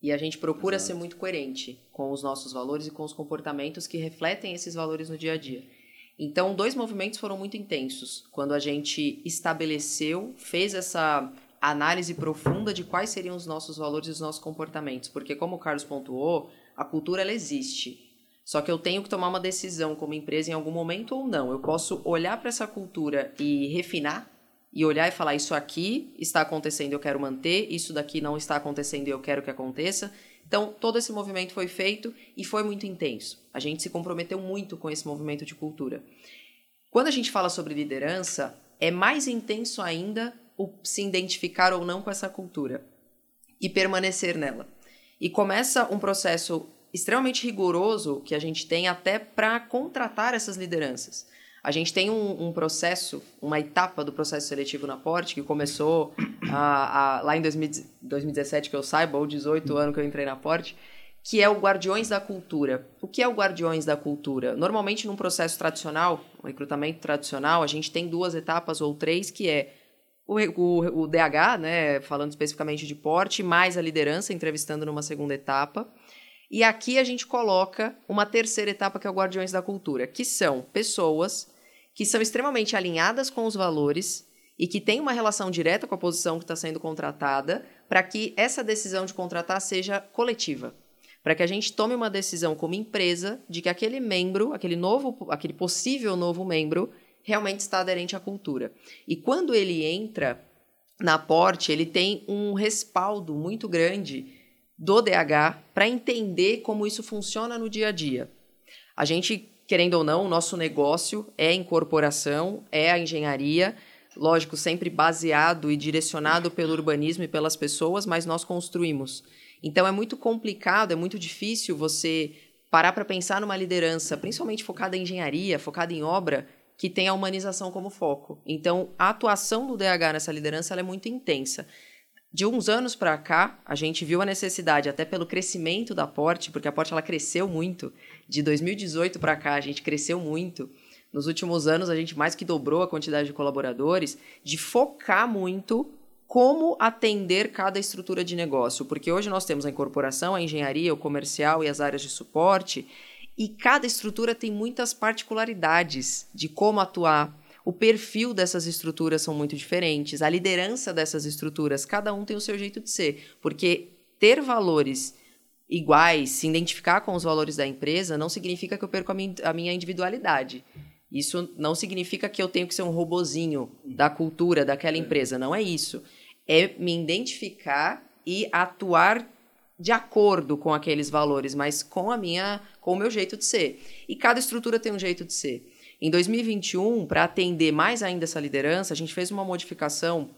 E a gente procura Exato. ser muito coerente com os nossos valores e com os comportamentos que refletem esses valores no dia a dia. Então, dois movimentos foram muito intensos. Quando a gente estabeleceu, fez essa análise profunda de quais seriam os nossos valores e os nossos comportamentos. Porque, como o Carlos pontuou, a cultura ela existe. Só que eu tenho que tomar uma decisão como empresa em algum momento ou não. Eu posso olhar para essa cultura e refinar e olhar e falar: isso aqui está acontecendo, eu quero manter, isso daqui não está acontecendo eu quero que aconteça. Então, todo esse movimento foi feito e foi muito intenso. A gente se comprometeu muito com esse movimento de cultura. Quando a gente fala sobre liderança, é mais intenso ainda o se identificar ou não com essa cultura e permanecer nela. E começa um processo extremamente rigoroso que a gente tem até para contratar essas lideranças. A gente tem um, um, processo, uma etapa do processo seletivo na Porte, que começou a, a, lá em 2000, 2017, que eu saiba, ou 18 anos que eu entrei na Porte, que é o Guardiões da Cultura. O que é o Guardiões da Cultura? Normalmente, num processo tradicional, um recrutamento tradicional, a gente tem duas etapas ou três, que é o, o, o DH, né, falando especificamente de porte, mais a liderança, entrevistando numa segunda etapa. E aqui a gente coloca uma terceira etapa, que é o Guardiões da Cultura, que são pessoas que são extremamente alinhadas com os valores e que têm uma relação direta com a posição que está sendo contratada, para que essa decisão de contratar seja coletiva. Para que a gente tome uma decisão como empresa de que aquele membro, aquele novo, aquele possível novo membro, realmente está aderente à cultura. E quando ele entra na porte, ele tem um respaldo muito grande do DH para entender como isso funciona no dia a dia. A gente querendo ou não, o nosso negócio é a incorporação, é a engenharia, lógico, sempre baseado e direcionado pelo urbanismo e pelas pessoas, mas nós construímos. Então é muito complicado, é muito difícil você parar para pensar numa liderança, principalmente focada em engenharia, focada em obra, que tem a humanização como foco. Então, a atuação do DH nessa liderança é muito intensa. De uns anos para cá, a gente viu a necessidade, até pelo crescimento da Porte, porque a Porte ela cresceu muito. De 2018 para cá, a gente cresceu muito. Nos últimos anos, a gente mais que dobrou a quantidade de colaboradores, de focar muito como atender cada estrutura de negócio. Porque hoje nós temos a incorporação, a engenharia, o comercial e as áreas de suporte, e cada estrutura tem muitas particularidades de como atuar o perfil dessas estruturas são muito diferentes, a liderança dessas estruturas, cada um tem o seu jeito de ser, porque ter valores iguais, se identificar com os valores da empresa, não significa que eu perco a minha individualidade. Isso não significa que eu tenho que ser um robozinho da cultura daquela empresa. Não é isso. É me identificar e atuar de acordo com aqueles valores, mas com a minha, com o meu jeito de ser. E cada estrutura tem um jeito de ser. Em 2021, para atender mais ainda essa liderança, a gente fez uma modificação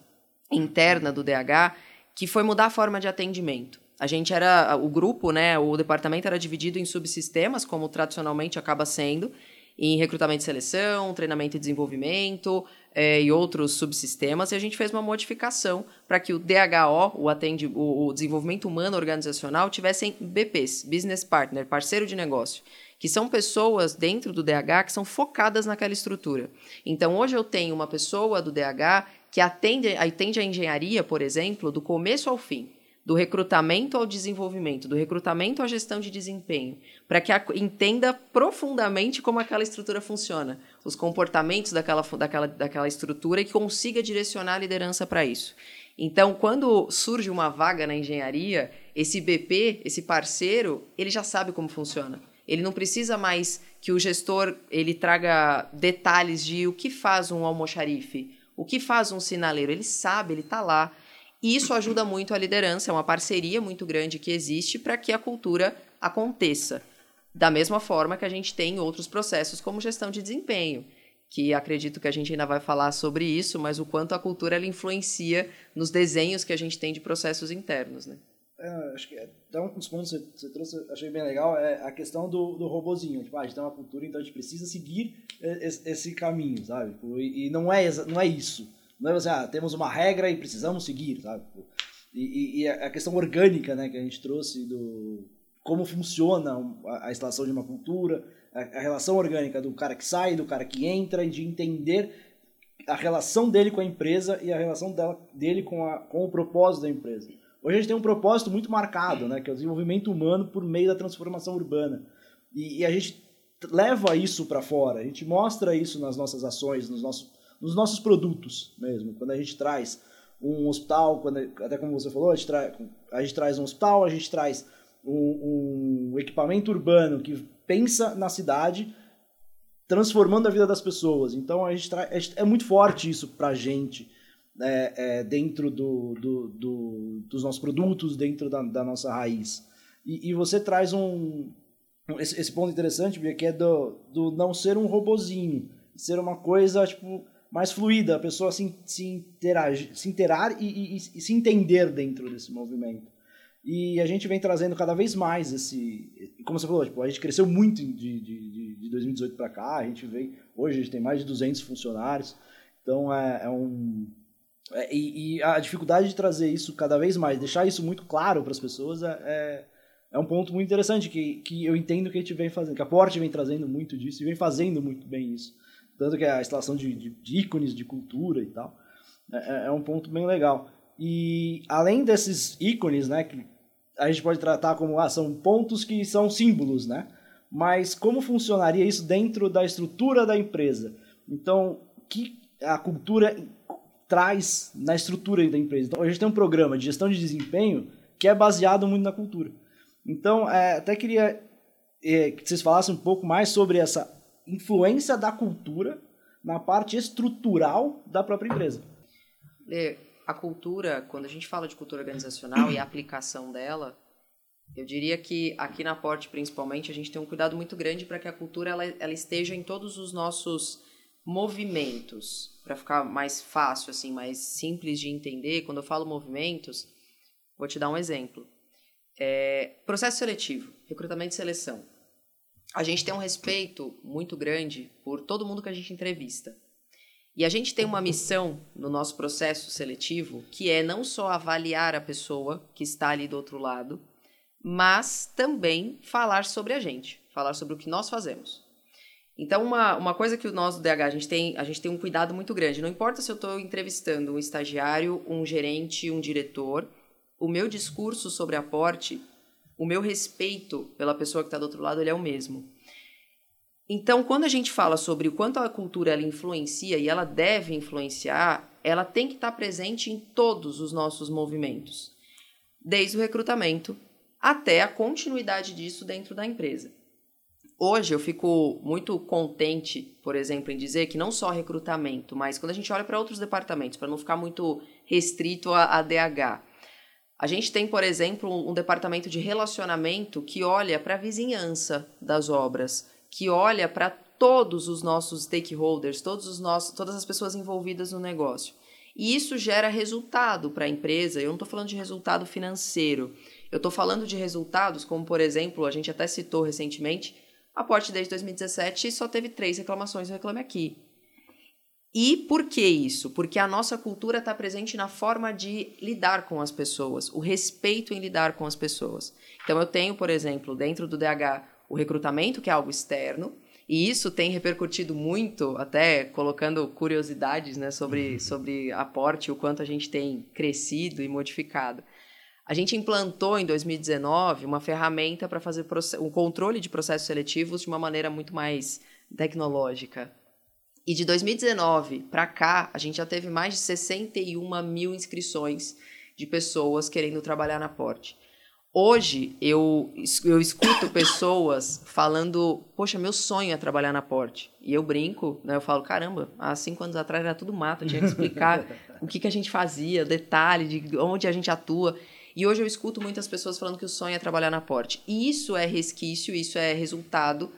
interna do DH que foi mudar a forma de atendimento. A gente era o grupo, né, o departamento era dividido em subsistemas, como tradicionalmente acaba sendo, em recrutamento e seleção, treinamento e desenvolvimento é, e outros subsistemas, e a gente fez uma modificação para que o DHO, o, atende, o, o desenvolvimento humano organizacional, tivessem BPs, Business Partner, parceiro de negócio que são pessoas dentro do DH que são focadas naquela estrutura. Então, hoje eu tenho uma pessoa do DH que atende, atende a engenharia, por exemplo, do começo ao fim, do recrutamento ao desenvolvimento, do recrutamento à gestão de desempenho, para que a, entenda profundamente como aquela estrutura funciona, os comportamentos daquela, daquela, daquela estrutura e consiga direcionar a liderança para isso. Então, quando surge uma vaga na engenharia, esse BP, esse parceiro, ele já sabe como funciona. Ele não precisa mais que o gestor ele traga detalhes de o que faz um almoxarife, o que faz um sinaleiro. Ele sabe, ele está lá. E isso ajuda muito a liderança, é uma parceria muito grande que existe para que a cultura aconteça. Da mesma forma que a gente tem outros processos como gestão de desempenho, que acredito que a gente ainda vai falar sobre isso, mas o quanto a cultura ela influencia nos desenhos que a gente tem de processos internos, né? É, acho que até um dos pontos que você, trouxe, achei bem legal, é a questão do, do robozinho. Tipo, ah, a gente tem uma cultura, então a gente precisa seguir esse, esse caminho, sabe? Tipo, e, e, não, é, não é isso. Não é assim, ah, temos uma regra e precisamos seguir, sabe? E, e, a questão orgânica, né, que a gente trouxe do como funciona a, instalação de uma cultura, a, a relação orgânica do cara que sai, do cara que entra e de entender a relação dele com a empresa e a relação dela, dele com, a, com o propósito da empresa. Hoje a gente tem um propósito muito marcado, né, que é o desenvolvimento humano por meio da transformação urbana. E, e a gente leva isso para fora, a gente mostra isso nas nossas ações, nos nossos, nos nossos produtos mesmo. Quando a gente traz um hospital, quando, até como você falou, a gente, tra a gente traz um hospital, a gente traz um, um equipamento urbano que pensa na cidade, transformando a vida das pessoas. Então a gente é muito forte isso para a gente. É, é, dentro do, do, do, dos nossos produtos, dentro da, da nossa raiz. E, e, você traz um, esse, esse ponto interessante, que é do, do não ser um robozinho, ser uma coisa tipo mais fluida, a pessoa se, se, interage, se interar e, e, e, se entender dentro desse movimento. E a gente vem trazendo cada vez mais esse. Como você falou, tipo, a gente cresceu muito de, de, de 2018 para cá, a gente vem. Hoje a gente tem mais de 200 funcionários, então é, é um. É, e, e, a dificuldade de trazer isso cada vez mais, deixar isso muito claro para as pessoas é, é é um ponto muito interessante que, que eu entendo que a gente vem fazendo, que a Porte vem trazendo muito disso e vem fazendo muito bem isso. Tanto que a instalação de, de, de ícones de cultura e tal é, é, é, um ponto bem legal. E além desses ícones, né, que a gente pode tratar como ah, são pontos que são símbolos, né? Mas como funcionaria isso dentro da estrutura da empresa? Então, que a cultura traz na estrutura da empresa? Então, a gente tem um programa de gestão de desempenho que é baseado muito na cultura. Então, é, até queria é, que vocês falassem um pouco mais sobre essa influência da cultura na parte estrutural da própria empresa. A cultura, quando a gente fala de cultura organizacional e a aplicação dela, eu diria que aqui na Porte, principalmente, a gente tem um cuidado muito grande para que a cultura ela, ela esteja em todos os nossos movimentos, para ficar mais fácil, assim, mais simples de entender. Quando eu falo movimentos, vou te dar um exemplo. É, processo seletivo, recrutamento e seleção. A gente tem um respeito muito grande por todo mundo que a gente entrevista. E a gente tem uma missão no nosso processo seletivo que é não só avaliar a pessoa que está ali do outro lado, mas também falar sobre a gente, falar sobre o que nós fazemos. Então, uma, uma coisa que o nosso DH, a gente, tem, a gente tem um cuidado muito grande. Não importa se eu estou entrevistando um estagiário, um gerente, um diretor, o meu discurso sobre aporte, o meu respeito pela pessoa que está do outro lado, ele é o mesmo. Então, quando a gente fala sobre o quanto a cultura ela influencia e ela deve influenciar, ela tem que estar tá presente em todos os nossos movimentos, desde o recrutamento até a continuidade disso dentro da empresa. Hoje eu fico muito contente, por exemplo, em dizer que não só recrutamento, mas quando a gente olha para outros departamentos, para não ficar muito restrito a, a DH, a gente tem, por exemplo, um departamento de relacionamento que olha para a vizinhança das obras, que olha para todos os nossos stakeholders, todos os nossos, todas as pessoas envolvidas no negócio. E isso gera resultado para a empresa. Eu não estou falando de resultado financeiro. Eu estou falando de resultados, como por exemplo, a gente até citou recentemente, a Porte desde 2017 só teve três reclamações no Reclame Aqui. E por que isso? Porque a nossa cultura está presente na forma de lidar com as pessoas, o respeito em lidar com as pessoas. Então, eu tenho, por exemplo, dentro do DH, o recrutamento, que é algo externo, e isso tem repercutido muito, até colocando curiosidades né, sobre, uhum. sobre aporte, o quanto a gente tem crescido e modificado. A gente implantou em 2019 uma ferramenta para fazer o controle de processos seletivos de uma maneira muito mais tecnológica, e de 2019 para cá, a gente já teve mais de 61 mil inscrições de pessoas querendo trabalhar na Porte. Hoje, eu, eu escuto pessoas falando, poxa, meu sonho é trabalhar na Porte. E eu brinco, né? eu falo, caramba, há cinco anos atrás era tudo mato, tinha que explicar o que, que a gente fazia, detalhe de onde a gente atua. E hoje eu escuto muitas pessoas falando que o sonho é trabalhar na Porte. E isso é resquício, isso é resultado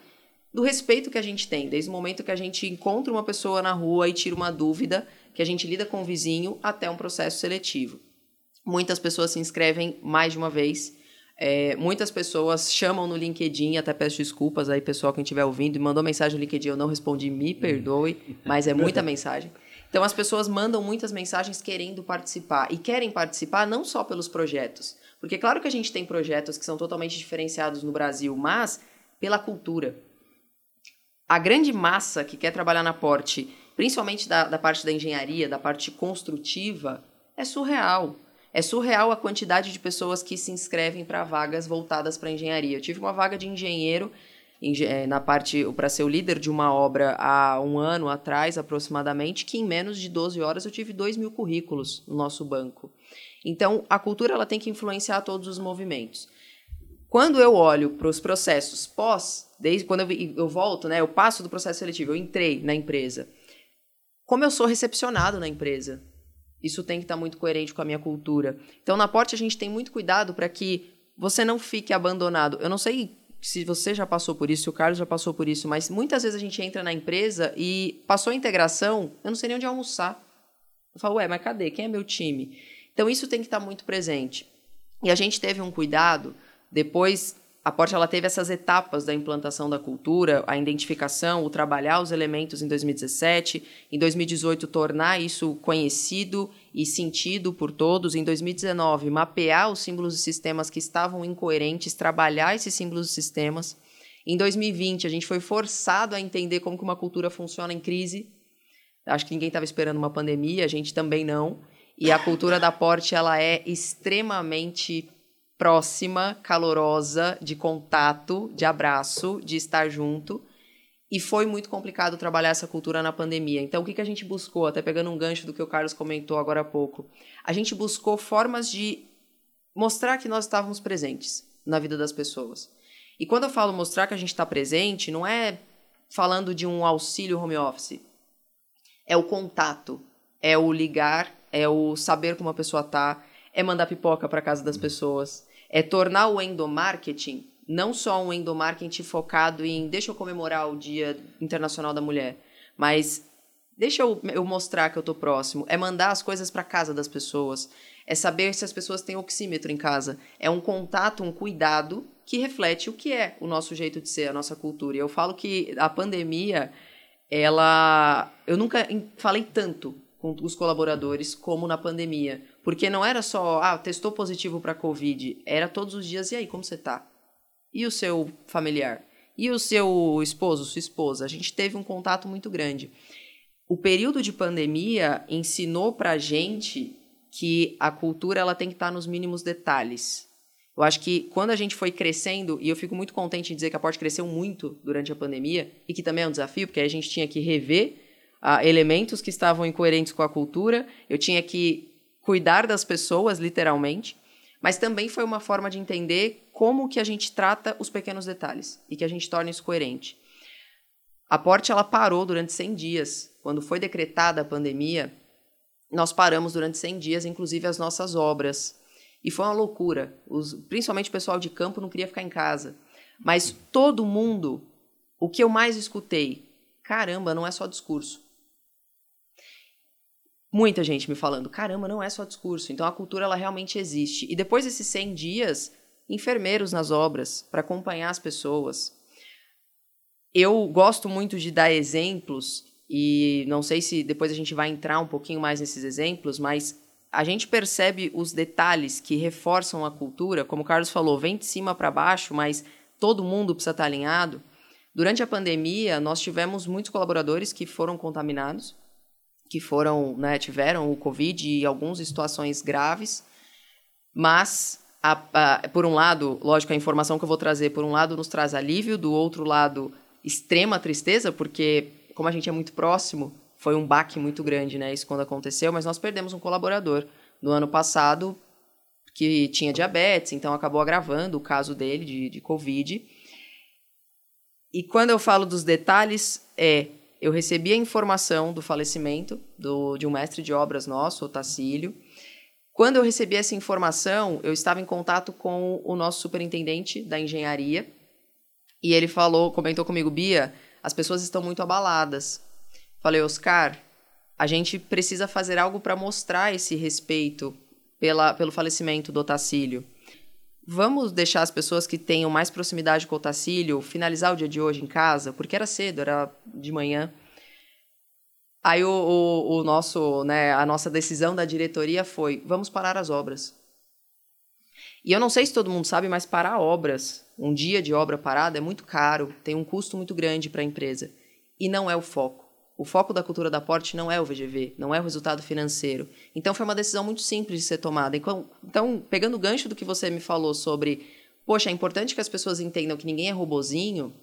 do respeito que a gente tem, desde o momento que a gente encontra uma pessoa na rua e tira uma dúvida, que a gente lida com o vizinho, até um processo seletivo. Muitas pessoas se inscrevem mais de uma vez. É, muitas pessoas chamam no LinkedIn, até peço desculpas aí, pessoal, quem estiver ouvindo, e mandou mensagem no LinkedIn, eu não respondi, me perdoe, mas é muita mensagem. Então as pessoas mandam muitas mensagens querendo participar e querem participar não só pelos projetos, porque claro que a gente tem projetos que são totalmente diferenciados no Brasil, mas pela cultura. A grande massa que quer trabalhar na Porte, principalmente da, da parte da engenharia, da parte construtiva, é surreal. É surreal a quantidade de pessoas que se inscrevem para vagas voltadas para engenharia. Eu tive uma vaga de engenheiro eh, na parte para ser o líder de uma obra há um ano atrás, aproximadamente, que em menos de 12 horas eu tive 2 mil currículos no nosso banco. Então, a cultura ela tem que influenciar todos os movimentos. Quando eu olho para os processos pós, desde quando eu, eu volto, né, eu passo do processo seletivo, eu entrei na empresa. Como eu sou recepcionado na empresa? Isso tem que estar tá muito coerente com a minha cultura. Então, na Porte, a gente tem muito cuidado para que você não fique abandonado. Eu não sei se você já passou por isso, se o Carlos já passou por isso, mas muitas vezes a gente entra na empresa e passou a integração, eu não sei nem onde almoçar. Eu falo, ué, mas cadê? Quem é meu time? Então, isso tem que estar tá muito presente. E a gente teve um cuidado depois, a Porte ela teve essas etapas da implantação da cultura, a identificação, o trabalhar os elementos em 2017, em 2018 tornar isso conhecido e sentido por todos, em 2019 mapear os símbolos e sistemas que estavam incoerentes, trabalhar esses símbolos e sistemas. Em 2020 a gente foi forçado a entender como que uma cultura funciona em crise. Acho que ninguém estava esperando uma pandemia, a gente também não. E a cultura da Porte ela é extremamente próxima, calorosa, de contato, de abraço, de estar junto. E foi muito complicado trabalhar essa cultura na pandemia. Então, o que, que a gente buscou? Até pegando um gancho do que o Carlos comentou agora há pouco. A gente buscou formas de mostrar que nós estávamos presentes na vida das pessoas. E quando eu falo mostrar que a gente está presente, não é falando de um auxílio home office. É o contato, é o ligar, é o saber como a pessoa está, é mandar pipoca para casa das pessoas, é tornar o endomarketing não só um endomarketing focado em deixa eu comemorar o Dia Internacional da Mulher, mas deixa eu, eu mostrar que eu estou próximo, é mandar as coisas para casa das pessoas, é saber se as pessoas têm oxímetro em casa, é um contato, um cuidado que reflete o que é o nosso jeito de ser, a nossa cultura. E eu falo que a pandemia, ela, eu nunca falei tanto com os colaboradores como na pandemia, porque não era só, ah, testou positivo para Covid, era todos os dias, e aí, como você tá? E o seu familiar? E o seu esposo, sua esposa? A gente teve um contato muito grande. O período de pandemia ensinou pra gente que a cultura ela tem que estar tá nos mínimos detalhes. Eu acho que quando a gente foi crescendo, e eu fico muito contente em dizer que a Porte cresceu muito durante a pandemia, e que também é um desafio, porque a gente tinha que rever uh, elementos que estavam incoerentes com a cultura, eu tinha que cuidar das pessoas, literalmente, mas também foi uma forma de entender como que a gente trata os pequenos detalhes e que a gente torna isso coerente. A Porte ela parou durante 100 dias. Quando foi decretada a pandemia, nós paramos durante 100 dias, inclusive as nossas obras. E foi uma loucura. Os, principalmente o pessoal de campo não queria ficar em casa. Mas todo mundo, o que eu mais escutei, caramba, não é só discurso. Muita gente me falando, caramba, não é só discurso. Então a cultura ela realmente existe. E depois desses 100 dias, enfermeiros nas obras para acompanhar as pessoas. Eu gosto muito de dar exemplos e não sei se depois a gente vai entrar um pouquinho mais nesses exemplos, mas a gente percebe os detalhes que reforçam a cultura, como o Carlos falou, vem de cima para baixo, mas todo mundo precisa estar alinhado. Durante a pandemia, nós tivemos muitos colaboradores que foram contaminados que foram, né, tiveram o Covid e algumas situações graves, mas, a, a, por um lado, lógico, a informação que eu vou trazer, por um lado, nos traz alívio, do outro lado, extrema tristeza, porque, como a gente é muito próximo, foi um baque muito grande, né, isso quando aconteceu, mas nós perdemos um colaborador no ano passado que tinha diabetes, então acabou agravando o caso dele de, de Covid. E quando eu falo dos detalhes, é eu recebi a informação do falecimento do, de um mestre de obras nosso, o Tacílio. Quando eu recebi essa informação, eu estava em contato com o nosso superintendente da engenharia e ele falou, comentou comigo, Bia, as pessoas estão muito abaladas. Falei, Oscar, a gente precisa fazer algo para mostrar esse respeito pela, pelo falecimento do Otacílio. Vamos deixar as pessoas que tenham mais proximidade com o Tacílio finalizar o dia de hoje em casa, porque era cedo, era de manhã. Aí o, o, o nosso, né, a nossa decisão da diretoria foi: vamos parar as obras. E eu não sei se todo mundo sabe, mas parar obras, um dia de obra parada é muito caro, tem um custo muito grande para a empresa. E não é o foco. O foco da cultura da porte não é o VGV, não é o resultado financeiro. Então foi uma decisão muito simples de ser tomada. Então, pegando o gancho do que você me falou sobre, poxa, é importante que as pessoas entendam que ninguém é robozinho,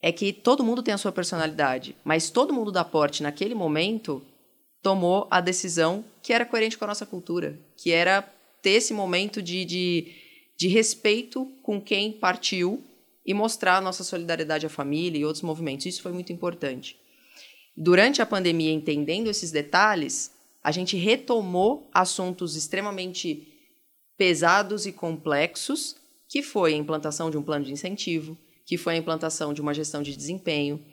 é que todo mundo tem a sua personalidade, mas todo mundo da porte naquele momento tomou a decisão que era coerente com a nossa cultura, que era ter esse momento de, de, de respeito com quem partiu e mostrar a nossa solidariedade à família e outros movimentos. Isso foi muito importante. Durante a pandemia, entendendo esses detalhes, a gente retomou assuntos extremamente pesados e complexos, que foi a implantação de um plano de incentivo, que foi a implantação de uma gestão de desempenho,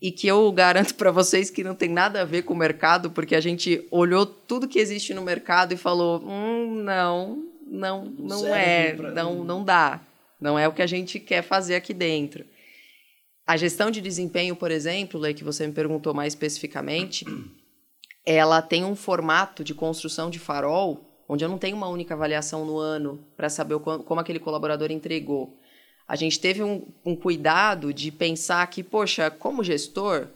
e que eu garanto para vocês que não tem nada a ver com o mercado, porque a gente olhou tudo que existe no mercado e falou: hum, não, não, não é, não, não dá, não é o que a gente quer fazer aqui dentro. A gestão de desempenho, por exemplo, Lei, que você me perguntou mais especificamente, ela tem um formato de construção de farol, onde eu não tenho uma única avaliação no ano para saber como aquele colaborador entregou. A gente teve um, um cuidado de pensar que, poxa, como gestor,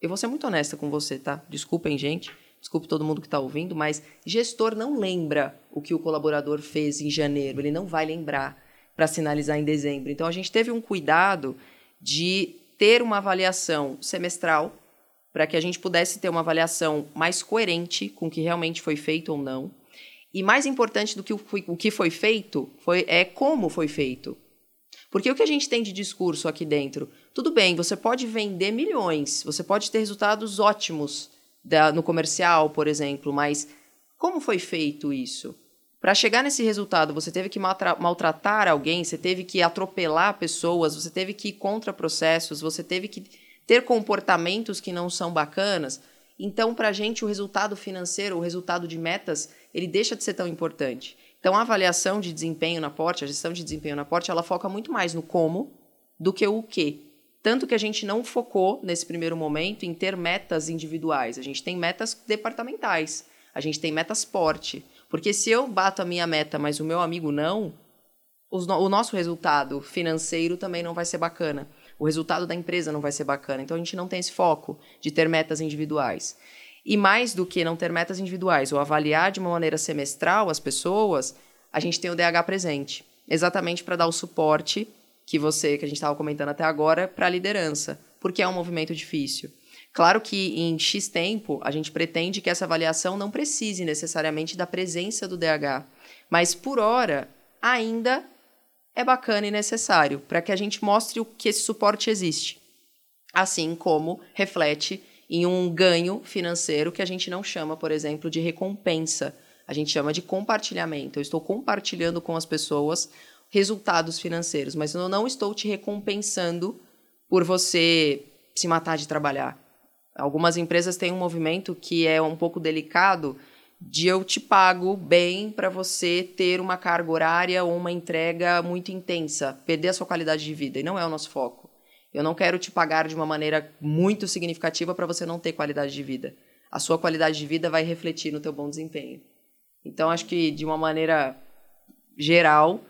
eu vou ser muito honesta com você, tá? Desculpem, gente. Desculpe todo mundo que está ouvindo, mas gestor não lembra o que o colaborador fez em janeiro. Ele não vai lembrar para sinalizar em dezembro. Então, a gente teve um cuidado de ter uma avaliação semestral, para que a gente pudesse ter uma avaliação mais coerente com o que realmente foi feito ou não. E mais importante do que o que foi feito foi, é como foi feito. Porque o que a gente tem de discurso aqui dentro? Tudo bem, você pode vender milhões, você pode ter resultados ótimos da, no comercial, por exemplo, mas como foi feito isso? Para chegar nesse resultado, você teve que maltratar alguém, você teve que atropelar pessoas, você teve que ir contra processos, você teve que ter comportamentos que não são bacanas. Então, para a gente, o resultado financeiro, o resultado de metas, ele deixa de ser tão importante. Então, a avaliação de desempenho na porte, a gestão de desempenho na porte, ela foca muito mais no como do que o que. Tanto que a gente não focou, nesse primeiro momento, em ter metas individuais. A gente tem metas departamentais, a gente tem metas porte. Porque se eu bato a minha meta, mas o meu amigo não, o nosso resultado financeiro também não vai ser bacana. O resultado da empresa não vai ser bacana. Então a gente não tem esse foco de ter metas individuais. E mais do que não ter metas individuais ou avaliar de uma maneira semestral as pessoas, a gente tem o DH presente, exatamente para dar o suporte que você, que a gente estava comentando até agora, para a liderança, porque é um movimento difícil. Claro que em X tempo a gente pretende que essa avaliação não precise necessariamente da presença do DH, mas por hora ainda é bacana e necessário para que a gente mostre o que esse suporte existe, assim como reflete em um ganho financeiro que a gente não chama, por exemplo, de recompensa, a gente chama de compartilhamento. Eu estou compartilhando com as pessoas resultados financeiros, mas eu não estou te recompensando por você se matar de trabalhar. Algumas empresas têm um movimento que é um pouco delicado de eu te pago bem para você ter uma carga horária ou uma entrega muito intensa, perder a sua qualidade de vida. E não é o nosso foco. Eu não quero te pagar de uma maneira muito significativa para você não ter qualidade de vida. A sua qualidade de vida vai refletir no teu bom desempenho. Então, acho que de uma maneira geral,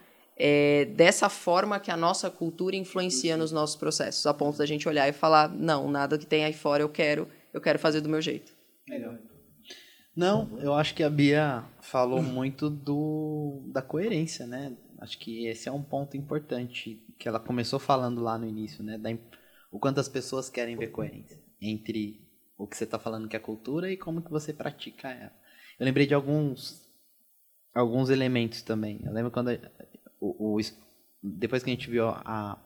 é dessa forma que a nossa cultura influencia nos nossos processos, a ponto da gente olhar e falar, não, nada que tem aí fora eu quero, eu quero fazer do meu jeito. Não, eu acho que a Bia falou muito do, da coerência, né? Acho que esse é um ponto importante que ela começou falando lá no início, né? Da, o quanto as pessoas querem ver coerência entre o que você está falando que é cultura e como que você pratica ela. Eu lembrei de alguns alguns elementos também. Eu lembro quando o, o, depois que a gente viu a,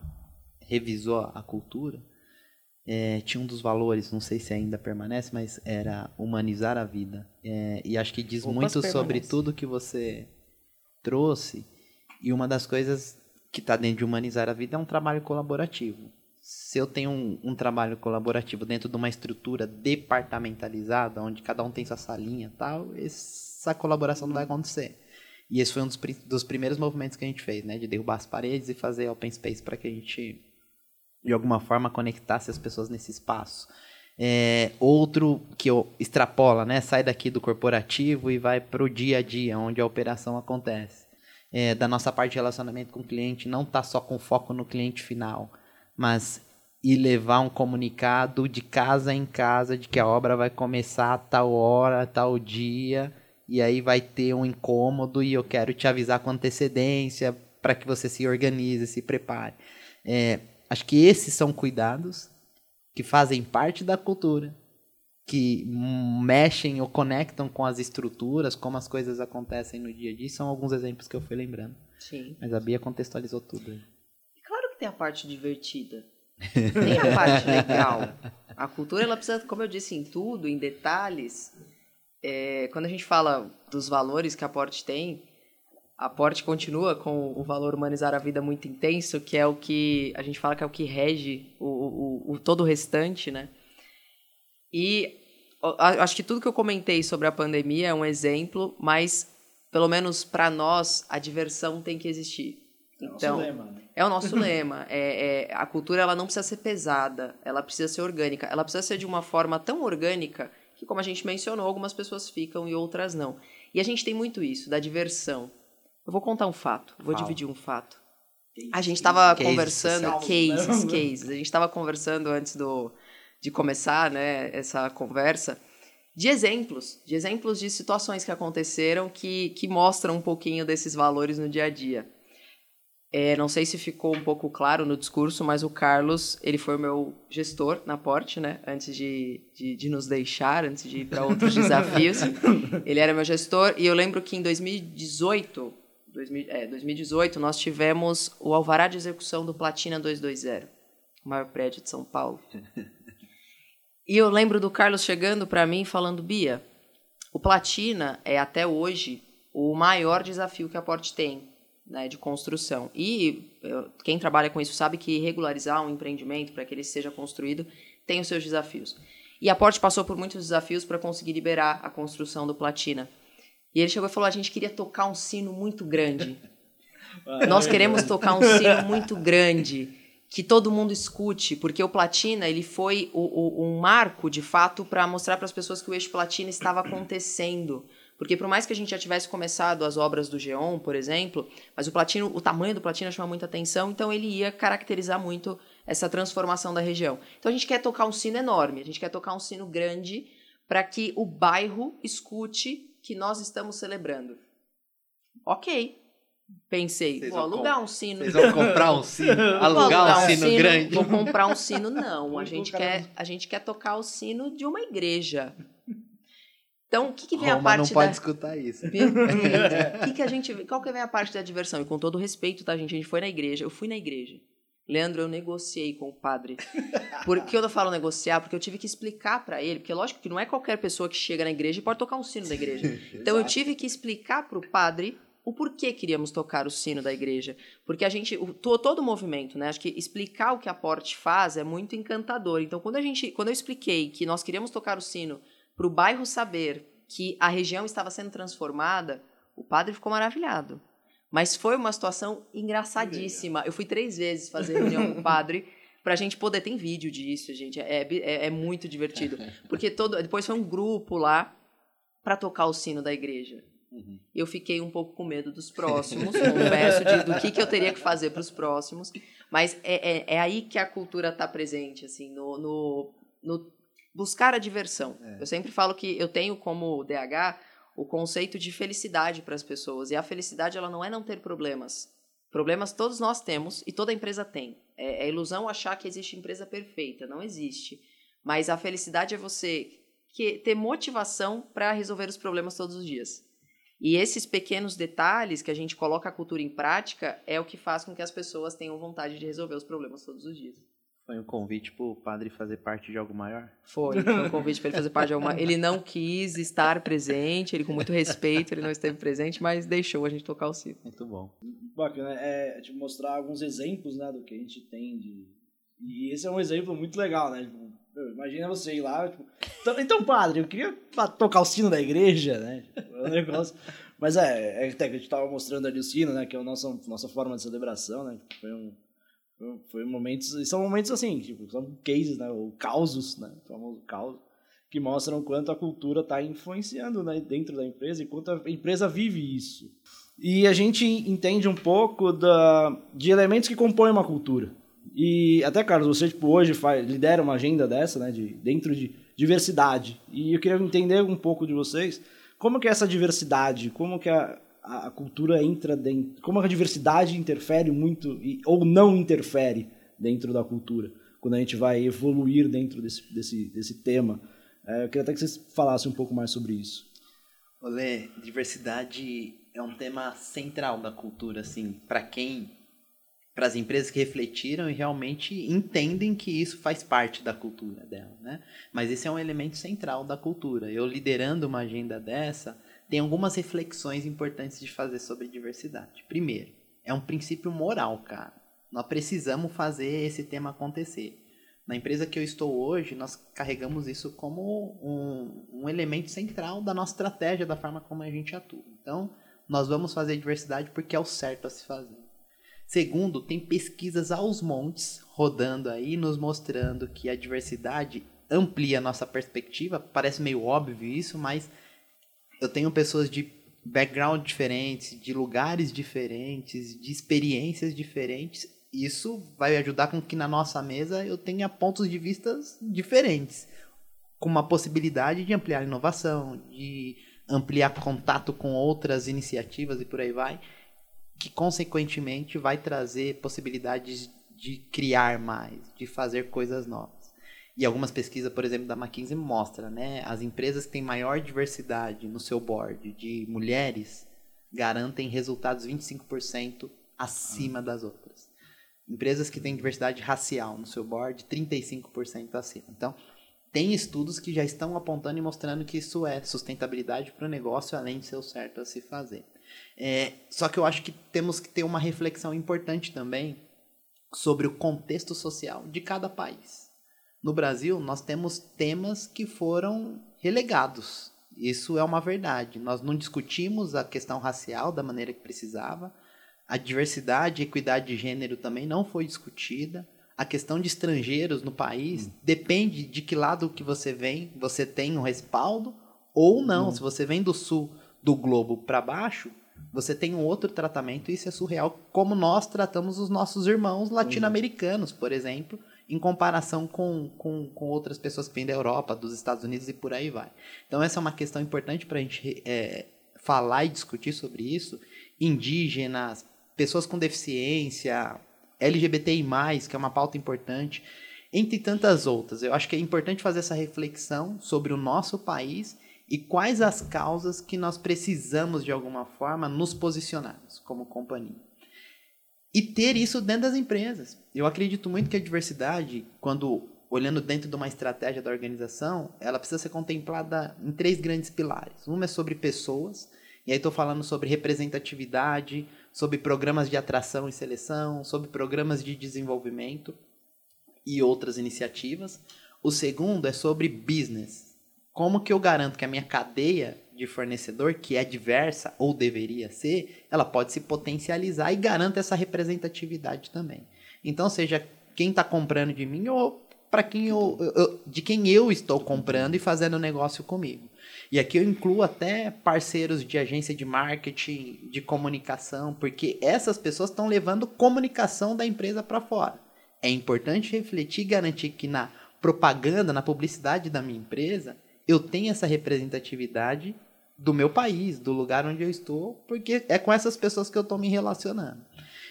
revisou a cultura, é, tinha um dos valores, não sei se ainda permanece, mas era humanizar a vida. É, e acho que diz Opas muito permanece. sobre tudo que você trouxe. E uma das coisas que está dentro de humanizar a vida é um trabalho colaborativo. Se eu tenho um, um, trabalho colaborativo dentro de uma estrutura departamentalizada, onde cada um tem sua salinha tal, essa colaboração não vai acontecer. E esse foi um dos, dos primeiros movimentos que a gente fez, né? De derrubar as paredes e fazer open space para que a gente, de alguma forma, conectasse as pessoas nesse espaço. É, outro que eu extrapola, né? Sai daqui do corporativo e vai para o dia a dia, onde a operação acontece. É, da nossa parte de relacionamento com o cliente, não tá só com foco no cliente final, mas ir levar um comunicado de casa em casa de que a obra vai começar a tal hora, tal dia, e aí vai ter um incômodo e eu quero te avisar com antecedência para que você se organize, se prepare. É, acho que esses são cuidados que fazem parte da cultura, que mexem ou conectam com as estruturas, como as coisas acontecem no dia a dia. São alguns exemplos que eu fui lembrando. Sim. Mas a Bia contextualizou tudo. Claro que tem a parte divertida. Tem a parte legal. A cultura, ela precisa, como eu disse, em tudo, em detalhes. É, quando a gente fala dos valores que a Porte tem, a Porte continua com o valor humanizar a vida muito intenso, que é o que a gente fala que é o que rege o, o, o todo o restante, né? E acho que tudo que eu comentei sobre a pandemia é um exemplo, mas pelo menos para nós a diversão tem que existir. É o Então, nosso lema, né? é o nosso lema. É, é- a cultura ela não precisa ser pesada, ela precisa ser orgânica. Ela precisa ser de uma forma tão orgânica que, como a gente mencionou, algumas pessoas ficam e outras não. E a gente tem muito isso, da diversão. Eu vou contar um fato, vou Fala. dividir um fato. A gente estava Cases, conversando, cases, né? cases. A gente estava conversando antes do, de começar né, essa conversa de exemplos, de exemplos de situações que aconteceram que, que mostram um pouquinho desses valores no dia a dia. É, não sei se ficou um pouco claro no discurso, mas o Carlos, ele foi o meu gestor na Porte, né? Antes de, de, de nos deixar, antes de ir para outros desafios. Ele era meu gestor e eu lembro que em 2018, 2000, é, 2018 nós tivemos o alvará de execução do Platina 220, o maior prédio de São Paulo. E eu lembro do Carlos chegando para mim falando, Bia, o Platina é até hoje o maior desafio que a Porte tem né, de construção. E eu- quem trabalha com isso sabe que regularizar um empreendimento para que ele seja construído tem os seus desafios. E a Porte passou por muitos desafios para conseguir liberar a construção do Platina. E ele chegou e falou: a gente queria tocar um sino muito grande. Nós queremos tocar um sino muito grande que todo mundo escute, porque o Platina ele foi o, o- um marco de fato para mostrar para as pessoas que o eixo Platina estava acontecendo. Porque por mais que a gente já tivesse começado as obras do Geon, por exemplo, mas o platino, o tamanho do Platina chama muita atenção, então ele ia caracterizar muito essa transformação da região. Então a gente quer tocar um sino enorme, a gente quer tocar um sino grande para que o bairro escute que nós estamos celebrando. Ok. Pensei, Vocês vou alugar um sino. Vocês vão comprar um sino, Vou alugar um sino, grande. Vou comprar um sino, não. A gente, quer, a gente quer tocar o sino de uma igreja. Então, o que, que vem a Roma parte não pode da... escutar isso. Que que a gente, qual que vem a parte da diversão? E com todo respeito, tá, gente? A gente foi na igreja. Eu fui na igreja. Leandro, eu negociei com o padre. Por que eu falo negociar? Porque eu tive que explicar pra ele. Porque, lógico, que não é qualquer pessoa que chega na igreja e pode tocar um sino da igreja. Então, eu tive que explicar pro padre o porquê queríamos tocar o sino da igreja. Porque a gente, o, to- todo o movimento, né? Acho que explicar o que a Porte faz é muito encantador. Então, quando a gente, quando eu expliquei que nós queríamos tocar o sino para o bairro saber que a região estava sendo transformada, o padre ficou maravilhado. Mas foi uma situação engraçadíssima. Eu fui três vezes fazer reunião com o padre pra gente poder. Tem vídeo disso, gente. É, é, é muito divertido. Porque todo, depois foi um grupo lá para tocar o sino da igreja. Uhum. Eu fiquei um pouco com medo dos próximos, confesso, de, do que, que eu teria que fazer para os próximos. Mas é, é, é aí que a cultura está presente, assim, no, no, no buscar a diversão. É. Eu sempre falo que eu tenho como DH o conceito de felicidade para as pessoas. E a felicidade ela não é não ter problemas. Problemas todos nós temos e toda empresa tem. É, é ilusão achar que existe empresa perfeita. Não existe. Mas a felicidade é você que, ter motivação para resolver os problemas todos os dias. E esses pequenos detalhes que a gente coloca a cultura em prática é o que faz com que as pessoas tenham vontade de resolver os problemas todos os dias. Foi um convite pro padre fazer parte de algo maior? Foi, foi um convite para ele fazer parte de alguma. Ele não quis estar presente, ele com muito respeito, ele não esteve presente, mas deixou a gente tocar o sino. Muito bom. Bacana, é te mostrar alguns exemplos, né, do que a gente tem de... E esse é um exemplo muito legal, né? Tipo, imagina você ir lá, tipo, "Então- então, padre, eu queria tocar o sino da igreja, né? Tipo, é um negócio... Mas é, é até que a gente tava mostrando ali o sino, né, que é a nossa, nossa forma de celebração, né? Foi um, Foi momentos, são momentos assim, tipo, são cases, né, ou causos, né, o famoso caos, que mostram quanto a cultura está influenciando né, dentro da empresa e quanto a empresa vive isso. E a gente entende um pouco da, de elementos que compõem uma cultura. E até, Carlos, você tipo, hoje faz, lidera uma agenda dessa, né, de, dentro de diversidade. E eu queria entender um pouco de vocês, como que é essa diversidade, como que a, a cultura entra dentro, como a diversidade interfere muito ou não interfere dentro da cultura, quando a gente vai evoluir dentro desse, desse, desse tema. É, eu queria até que vocês falassem um pouco mais sobre isso. Olê, diversidade é um tema central da cultura, assim, para quem, para as empresas que refletiram e realmente entendem que isso faz parte da cultura dela, né? Mas esse é um elemento central da cultura. Eu liderando uma agenda dessa, tem algumas reflexões importantes de fazer sobre diversidade. Primeiro, é um princípio moral, cara. Nós precisamos fazer esse tema acontecer. Na empresa que eu estou hoje, nós carregamos isso como um, um elemento central da nossa estratégia, da forma como a gente atua. Então, nós vamos fazer diversidade porque é o certo a se fazer. Segundo, tem pesquisas aos montes rodando aí, nos mostrando que a diversidade amplia a nossa perspectiva. Parece meio óbvio isso, mas eu tenho pessoas de background diferentes, de lugares diferentes, de experiências diferentes. Isso vai ajudar com que na nossa mesa eu tenha pontos de vistas diferentes, com uma possibilidade de ampliar a inovação, de ampliar contato com outras iniciativas e por aí vai, que consequentemente vai trazer possibilidades de criar mais, de fazer coisas novas. E algumas pesquisas, por exemplo, da McKinsey mostram, né, as empresas que têm maior diversidade no seu board de mulheres garantem resultados 25% acima das outras. Empresas que têm diversidade racial no seu board, 35% acima. Então, tem estudos que já estão apontando e mostrando que isso é sustentabilidade para o negócio, além de ser o certo a se fazer. É, só que eu acho que temos que ter uma reflexão importante também sobre o contexto social de cada país no Brasil, nós temos temas que foram relegados. Isso é uma verdade. Nós não discutimos a questão racial da maneira que precisava. A diversidade e equidade de gênero também não foi discutida. A questão de estrangeiros no país hum. depende de que lado que você vem, você tem um respaldo ou não. Hum. Se você vem do sul do globo para baixo, você tem um outro tratamento isso é surreal, como nós tratamos os nossos irmãos latino-americanos, por exemplo, em comparação com, com, com outras pessoas que vêm da Europa, dos Estados Unidos e por aí vai. Então, essa é uma questão importante para a gente é, falar e discutir sobre isso. Indígenas, pessoas com deficiência, LGBTI, que é uma pauta importante, entre tantas outras. Eu acho que é importante fazer essa reflexão sobre o nosso país e quais as causas que nós precisamos, de alguma forma, nos posicionarmos como companhia e ter isso dentro das empresas. Eu acredito muito que a diversidade, quando olhando dentro de uma estratégia da organização, ela precisa ser contemplada em três grandes pilares. Uma é sobre pessoas, e aí estou falando sobre representatividade, sobre programas de atração e seleção, sobre programas de desenvolvimento e outras iniciativas. O segundo é sobre business. Como que eu garanto que a minha cadeia de fornecedor, que é diversa, ou deveria ser, ela pode se potencializar e garanta essa representatividade também. Então, seja quem está comprando de mim ou para quem eu, eu, de quem eu estou comprando e fazendo negócio comigo. E aqui eu incluo até parceiros de agência de marketing, de comunicação, porque essas pessoas estão levando comunicação da empresa para fora. É importante refletir e garantir que na propaganda, na publicidade da minha empresa, eu tenho essa representatividade do meu país, do lugar onde eu estou, porque é com essas pessoas que eu estou me relacionando.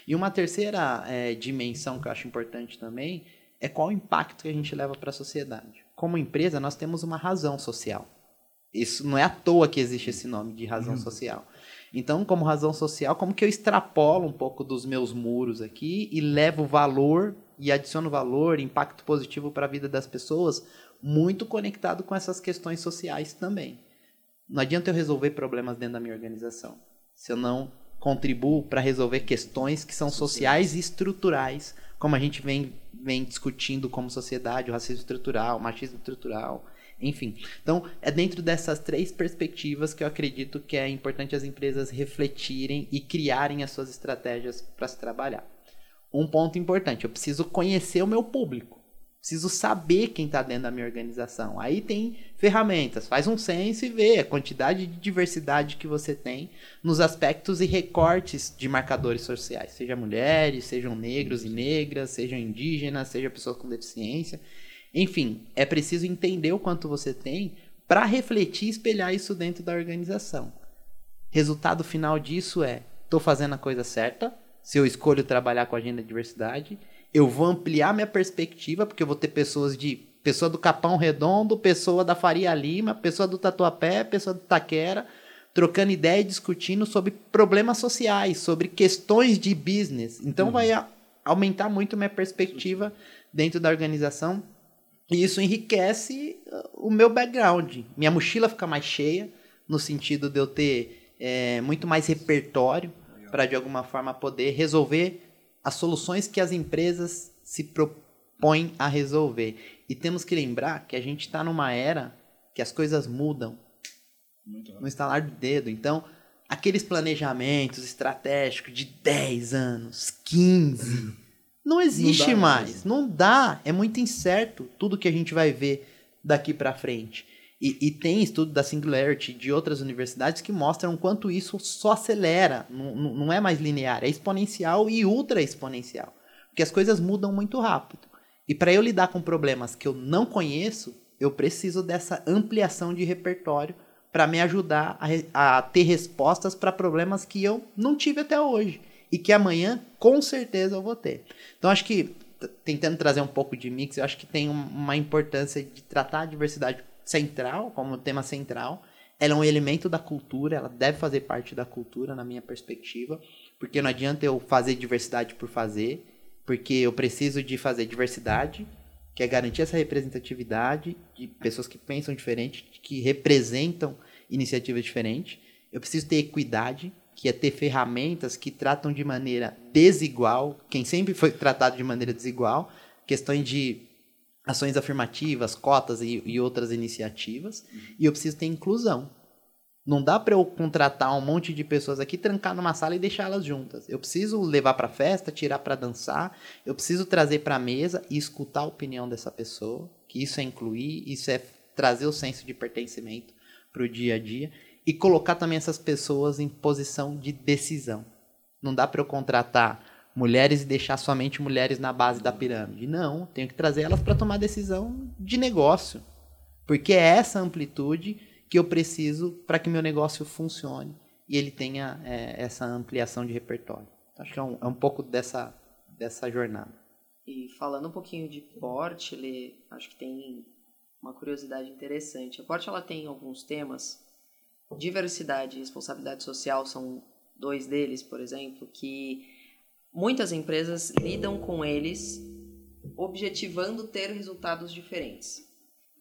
E uma terceira é, dimensão que eu acho importante também é qual o impacto que a gente leva para a sociedade. Como empresa, nós temos uma razão social. Isso não é à toa que existe esse nome de razão uhum. social. Então, como razão social, como que eu extrapolo um pouco dos meus muros aqui e levo valor e adiciono valor, impacto positivo para a vida das pessoas, muito conectado com essas questões sociais também. Não adianta eu resolver problemas dentro da minha organização se eu não contribuo para resolver questões que são sociais e estruturais, como a gente vem, vem discutindo como sociedade, o racismo estrutural, o machismo estrutural, enfim. Então, é dentro dessas três perspectivas que eu acredito que é importante as empresas refletirem e criarem as suas estratégias para se trabalhar. um ponto importante. Eu preciso conhecer o meu público. Preciso saber quem está dentro da minha organização. Aí tem ferramentas. Faz um censo e vê a quantidade de diversidade que você tem nos aspectos e recortes de marcadores sociais. Seja mulheres, sejam negros e negras, sejam indígenas, seja pessoas com deficiência. Enfim, é preciso entender o quanto você tem para refletir e espelhar isso dentro da organização. Resultado final disso é: estou fazendo a coisa certa. Se eu escolho trabalhar com a agenda de diversidade, eu vou ampliar minha perspectiva, porque eu vou ter pessoas de pessoa do Capão Redondo, pessoa da Faria Lima, pessoa do Tatuapé, pessoa do Taquera, trocando ideia e discutindo sobre problemas sociais, sobre questões de business. Então uhum. vai a, aumentar muito minha perspectiva dentro da organização e isso enriquece uh, o meu background. Minha mochila fica mais cheia, no sentido de eu ter é, muito mais repertório para de alguma forma poder resolver as soluções que as empresas se propõem a resolver. E temos que lembrar que a gente está numa era que as coisas mudam no instalar do dedo. Então, aqueles planejamentos estratégicos de 10 anos, 15, não existe não mais. mais. Não dá. É muito incerto tudo que a gente vai ver daqui para frente. E, e, tem estudo da Singularity de outras universidades que mostram quanto isso só acelera, não, não é mais linear, é exponencial e ultra exponencial. Porque as coisas mudam muito rápido. E para eu lidar com problemas que eu não conheço, eu preciso dessa ampliação de repertório para me ajudar a, a ter respostas para problemas que eu não tive até hoje e que amanhã com certeza eu vou ter. Então acho que tentando trazer um pouco de mix, eu acho que tem uma importância de tratar a diversidade central, como tema central. Ela é um elemento da cultura, ela deve fazer parte da cultura, na minha perspectiva, porque não adianta eu fazer diversidade por fazer, porque eu preciso de fazer diversidade, que é garantir essa representatividade de pessoas que pensam diferente, que representam iniciativas diferentes. Eu preciso ter equidade, que é ter ferramentas que tratam de maneira desigual, quem sempre foi tratado de maneira desigual, questões de ações afirmativas, cotas e, e outras iniciativas. Uhum. E eu preciso ter inclusão. Não dá para eu contratar um monte de pessoas aqui, trancar numa sala e deixá-las juntas. Eu preciso levar para festa, tirar para dançar. Eu preciso trazer para a mesa e escutar a opinião dessa pessoa. Que isso é incluir, isso é trazer o senso de pertencimento para o dia a dia e colocar também essas pessoas em posição de decisão. Não dá para eu contratar mulheres e deixar somente mulheres na base da pirâmide. Não, tenho que trazer elas para tomar decisão de negócio. Porque é essa amplitude que eu preciso para que meu negócio funcione e ele tenha é, essa ampliação de repertório. Acho que é um, é um pouco dessa, dessa jornada. E falando um pouquinho de porte, acho que tem uma curiosidade interessante. A porte ela tem alguns temas, diversidade e responsabilidade social são dois deles, por exemplo, que Muitas empresas lidam com eles objetivando ter resultados diferentes.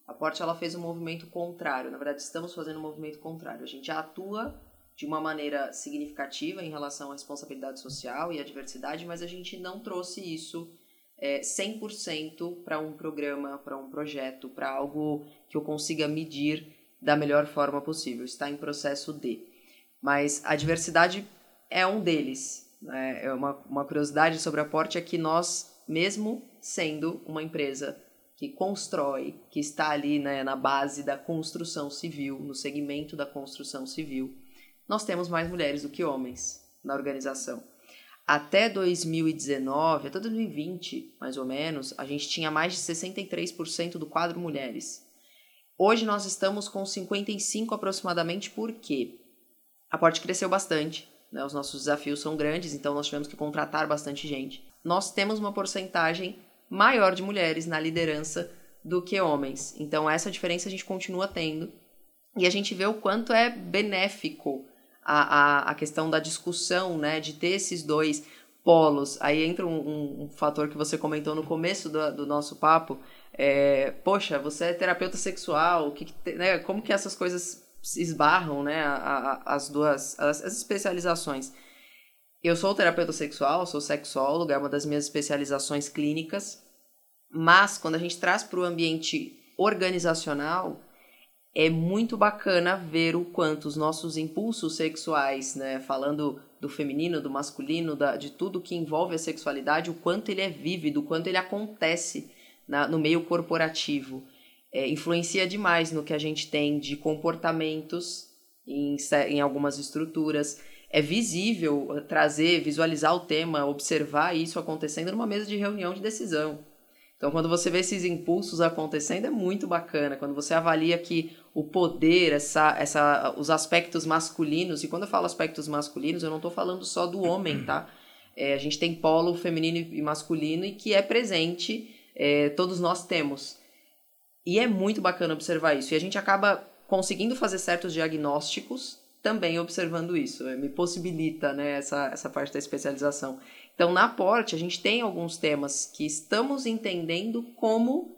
A Porte ela fez um movimento contrário, na verdade estamos fazendo um movimento contrário. A gente atua de uma maneira significativa em relação à responsabilidade social e à diversidade, mas a gente não trouxe isso é, 100% para um programa, para um projeto, para algo que eu consiga medir da melhor forma possível. Está em processo de. Mas a diversidade é um deles. Né? É uma, uma curiosidade sobre a Porte é que nós, mesmo sendo uma empresa que constrói, que está ali né, na base da construção civil, no segmento da construção civil, nós temos mais mulheres do que homens na organização. Até 2019, até 2020, mais ou menos, a gente tinha mais de 63% do quadro mulheres. Hoje nós estamos com 55 aproximadamente, porque a Porte cresceu bastante, né? Os nossos desafios são grandes, então nós tivemos que contratar bastante gente. Nós temos uma porcentagem maior de mulheres na liderança do que homens. Então essa diferença a gente continua tendo. E a gente vê o quanto é benéfico a, a, a questão da discussão, né? De ter esses dois polos. Aí entra um, um, um fator que você comentou no começo do, do nosso papo. É, poxa, você é terapeuta sexual, que, né, como que essas coisas esbarram, né, a, a, as duas as, as, especializações. Eu sou terapeuta sexual, sou sexóloga, é uma das minhas especializações clínicas, mas quando a gente traz para o ambiente organizacional, é muito bacana ver o quanto os nossos impulsos sexuais, né, falando do feminino, do masculino, da, de tudo que envolve a sexualidade, o quanto ele é vívido, o quanto ele acontece na, no meio corporativo. É, influencia demais no que a gente tem de comportamentos em, em algumas estruturas. É visível trazer, visualizar o tema, observar isso acontecendo numa mesa de reunião de decisão. Então, quando você vê esses impulsos acontecendo, é muito bacana. Quando você avalia que o poder, essa, essa, os aspectos masculinos, e quando eu falo aspectos masculinos, eu não estou falando só do homem, tá? É, a gente tem polo feminino e masculino e que é presente, é, todos nós temos. E é muito bacana observar isso. E a gente acaba conseguindo fazer certos diagnósticos também observando isso. Me possibilita né, essa, essa parte da especialização. Então, na Porte, a gente tem alguns temas que estamos entendendo como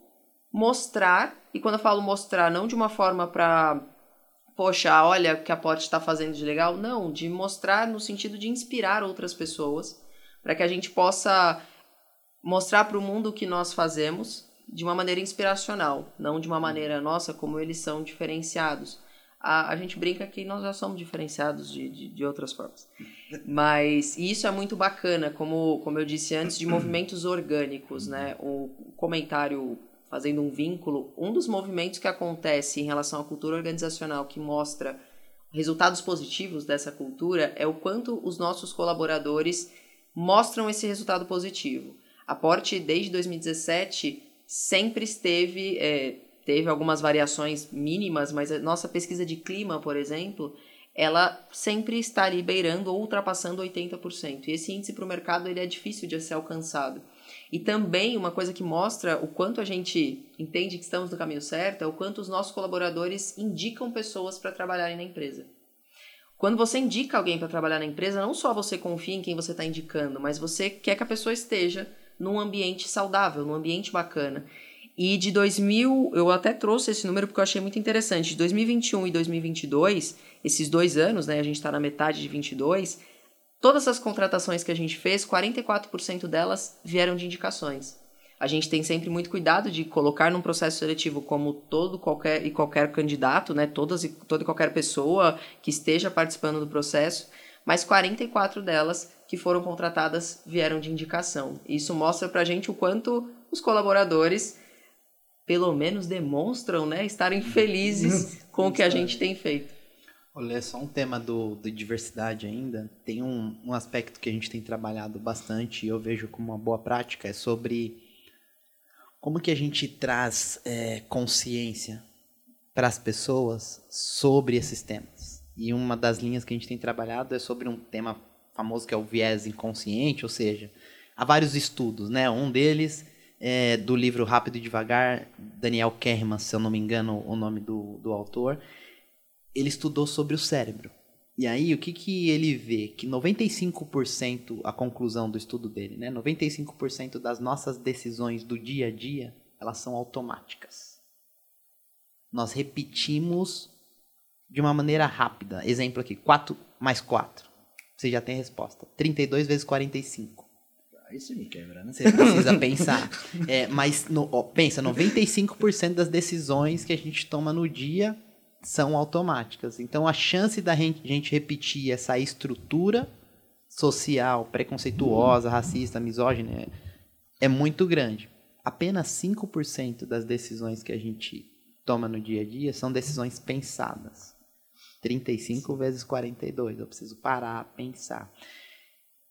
mostrar, e quando eu falo mostrar, não de uma forma para, poxa, olha o que a Porte está fazendo de legal, não, de mostrar no sentido de inspirar outras pessoas, para que a gente possa mostrar para o mundo o que nós fazemos de uma maneira inspiracional, não de uma maneira, nossa, como eles são diferenciados a, a gente brinca que nós já somos diferenciados de, de, de outras formas. Mas isso é muito bacana, como, como eu disse antes, de movimentos orgânicos, né? O comentário fazendo um vínculo, um dos movimentos que acontece em relação à cultura organizacional que mostra resultados positivos dessa cultura é o quanto os nossos colaboradores mostram esse resultado positivo. A Porte, desde 2017, sempre esteve é, teve algumas variações mínimas, mas a nossa pesquisa de clima, por exemplo, ela sempre está ali beirando ou ultrapassando 80%. E esse índice para o mercado ele é difícil de ser alcançado. E também uma coisa que mostra o quanto a gente entende que estamos no caminho certo é o quanto os nossos colaboradores indicam pessoas para trabalharem na empresa. Quando você indica alguém para trabalhar na empresa, não só você confia em quem você está indicando, mas você quer que a pessoa esteja num ambiente saudável, num ambiente bacana. E de 2000, eu até trouxe esse número porque eu achei muito interessante. De 2021 e 2022, esses dois anos, né, a gente está na metade de 22, todas as contratações que a gente fez, 44% delas vieram de indicações. A gente tem sempre muito cuidado de colocar num processo seletivo como todo qualquer e qualquer candidato, né, todas e toda e qualquer pessoa que esteja participando do processo, mas 44 delas que foram contratadas vieram de indicação. Isso mostra pra gente o quanto os colaboradores pelo menos demonstram, né, estarem felizes com o que a gente tem feito. Olha, só um tema do, do diversidade ainda. Tem um, um aspecto que a gente tem trabalhado bastante e eu vejo como uma boa prática, é sobre como que a gente traz é, consciência para as pessoas sobre esses temas. E uma das linhas que a gente tem trabalhado é sobre um tema famoso que é o viés inconsciente, ou seja, há vários estudos, né? Um deles é, do livro Rápido e Devagar, Daniel Kerman, se eu não me engano o nome do, do autor, ele estudou sobre o cérebro. E aí, o que, que ele vê? Que 95%, a conclusão do estudo dele, né? 95% das nossas decisões do dia a dia, elas são automáticas. Nós repetimos de uma maneira rápida. Exemplo aqui, 4 mais 4. Você já tem a resposta. 32 vezes 45. Aí você me quebra, né? Você precisa pensar. É, mas no, ó, pensa, 95% das decisões que a gente toma no dia são automáticas. Então a chance da gente repetir essa estrutura social preconceituosa, racista, misógina é, é muito grande. Apenas 5% das decisões que a gente toma no dia a dia são decisões pensadas. 35 Sim. vezes 42. Eu preciso parar, pensar.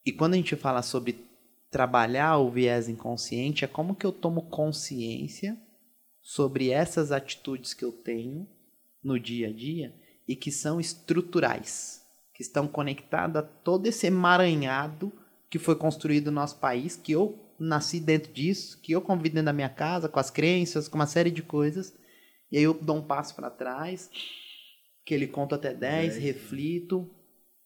E quando a gente fala sobre trabalhar o viés inconsciente é como que eu tomo consciência sobre essas atitudes que eu tenho no dia a dia e que são estruturais, que estão conectadas a todo esse emaranhado que foi construído no nosso país, que eu nasci dentro disso, que eu convido dentro da minha casa, com as crenças, com uma série de coisas, e aí eu dou um passo para trás, que ele conta até 10, reflito,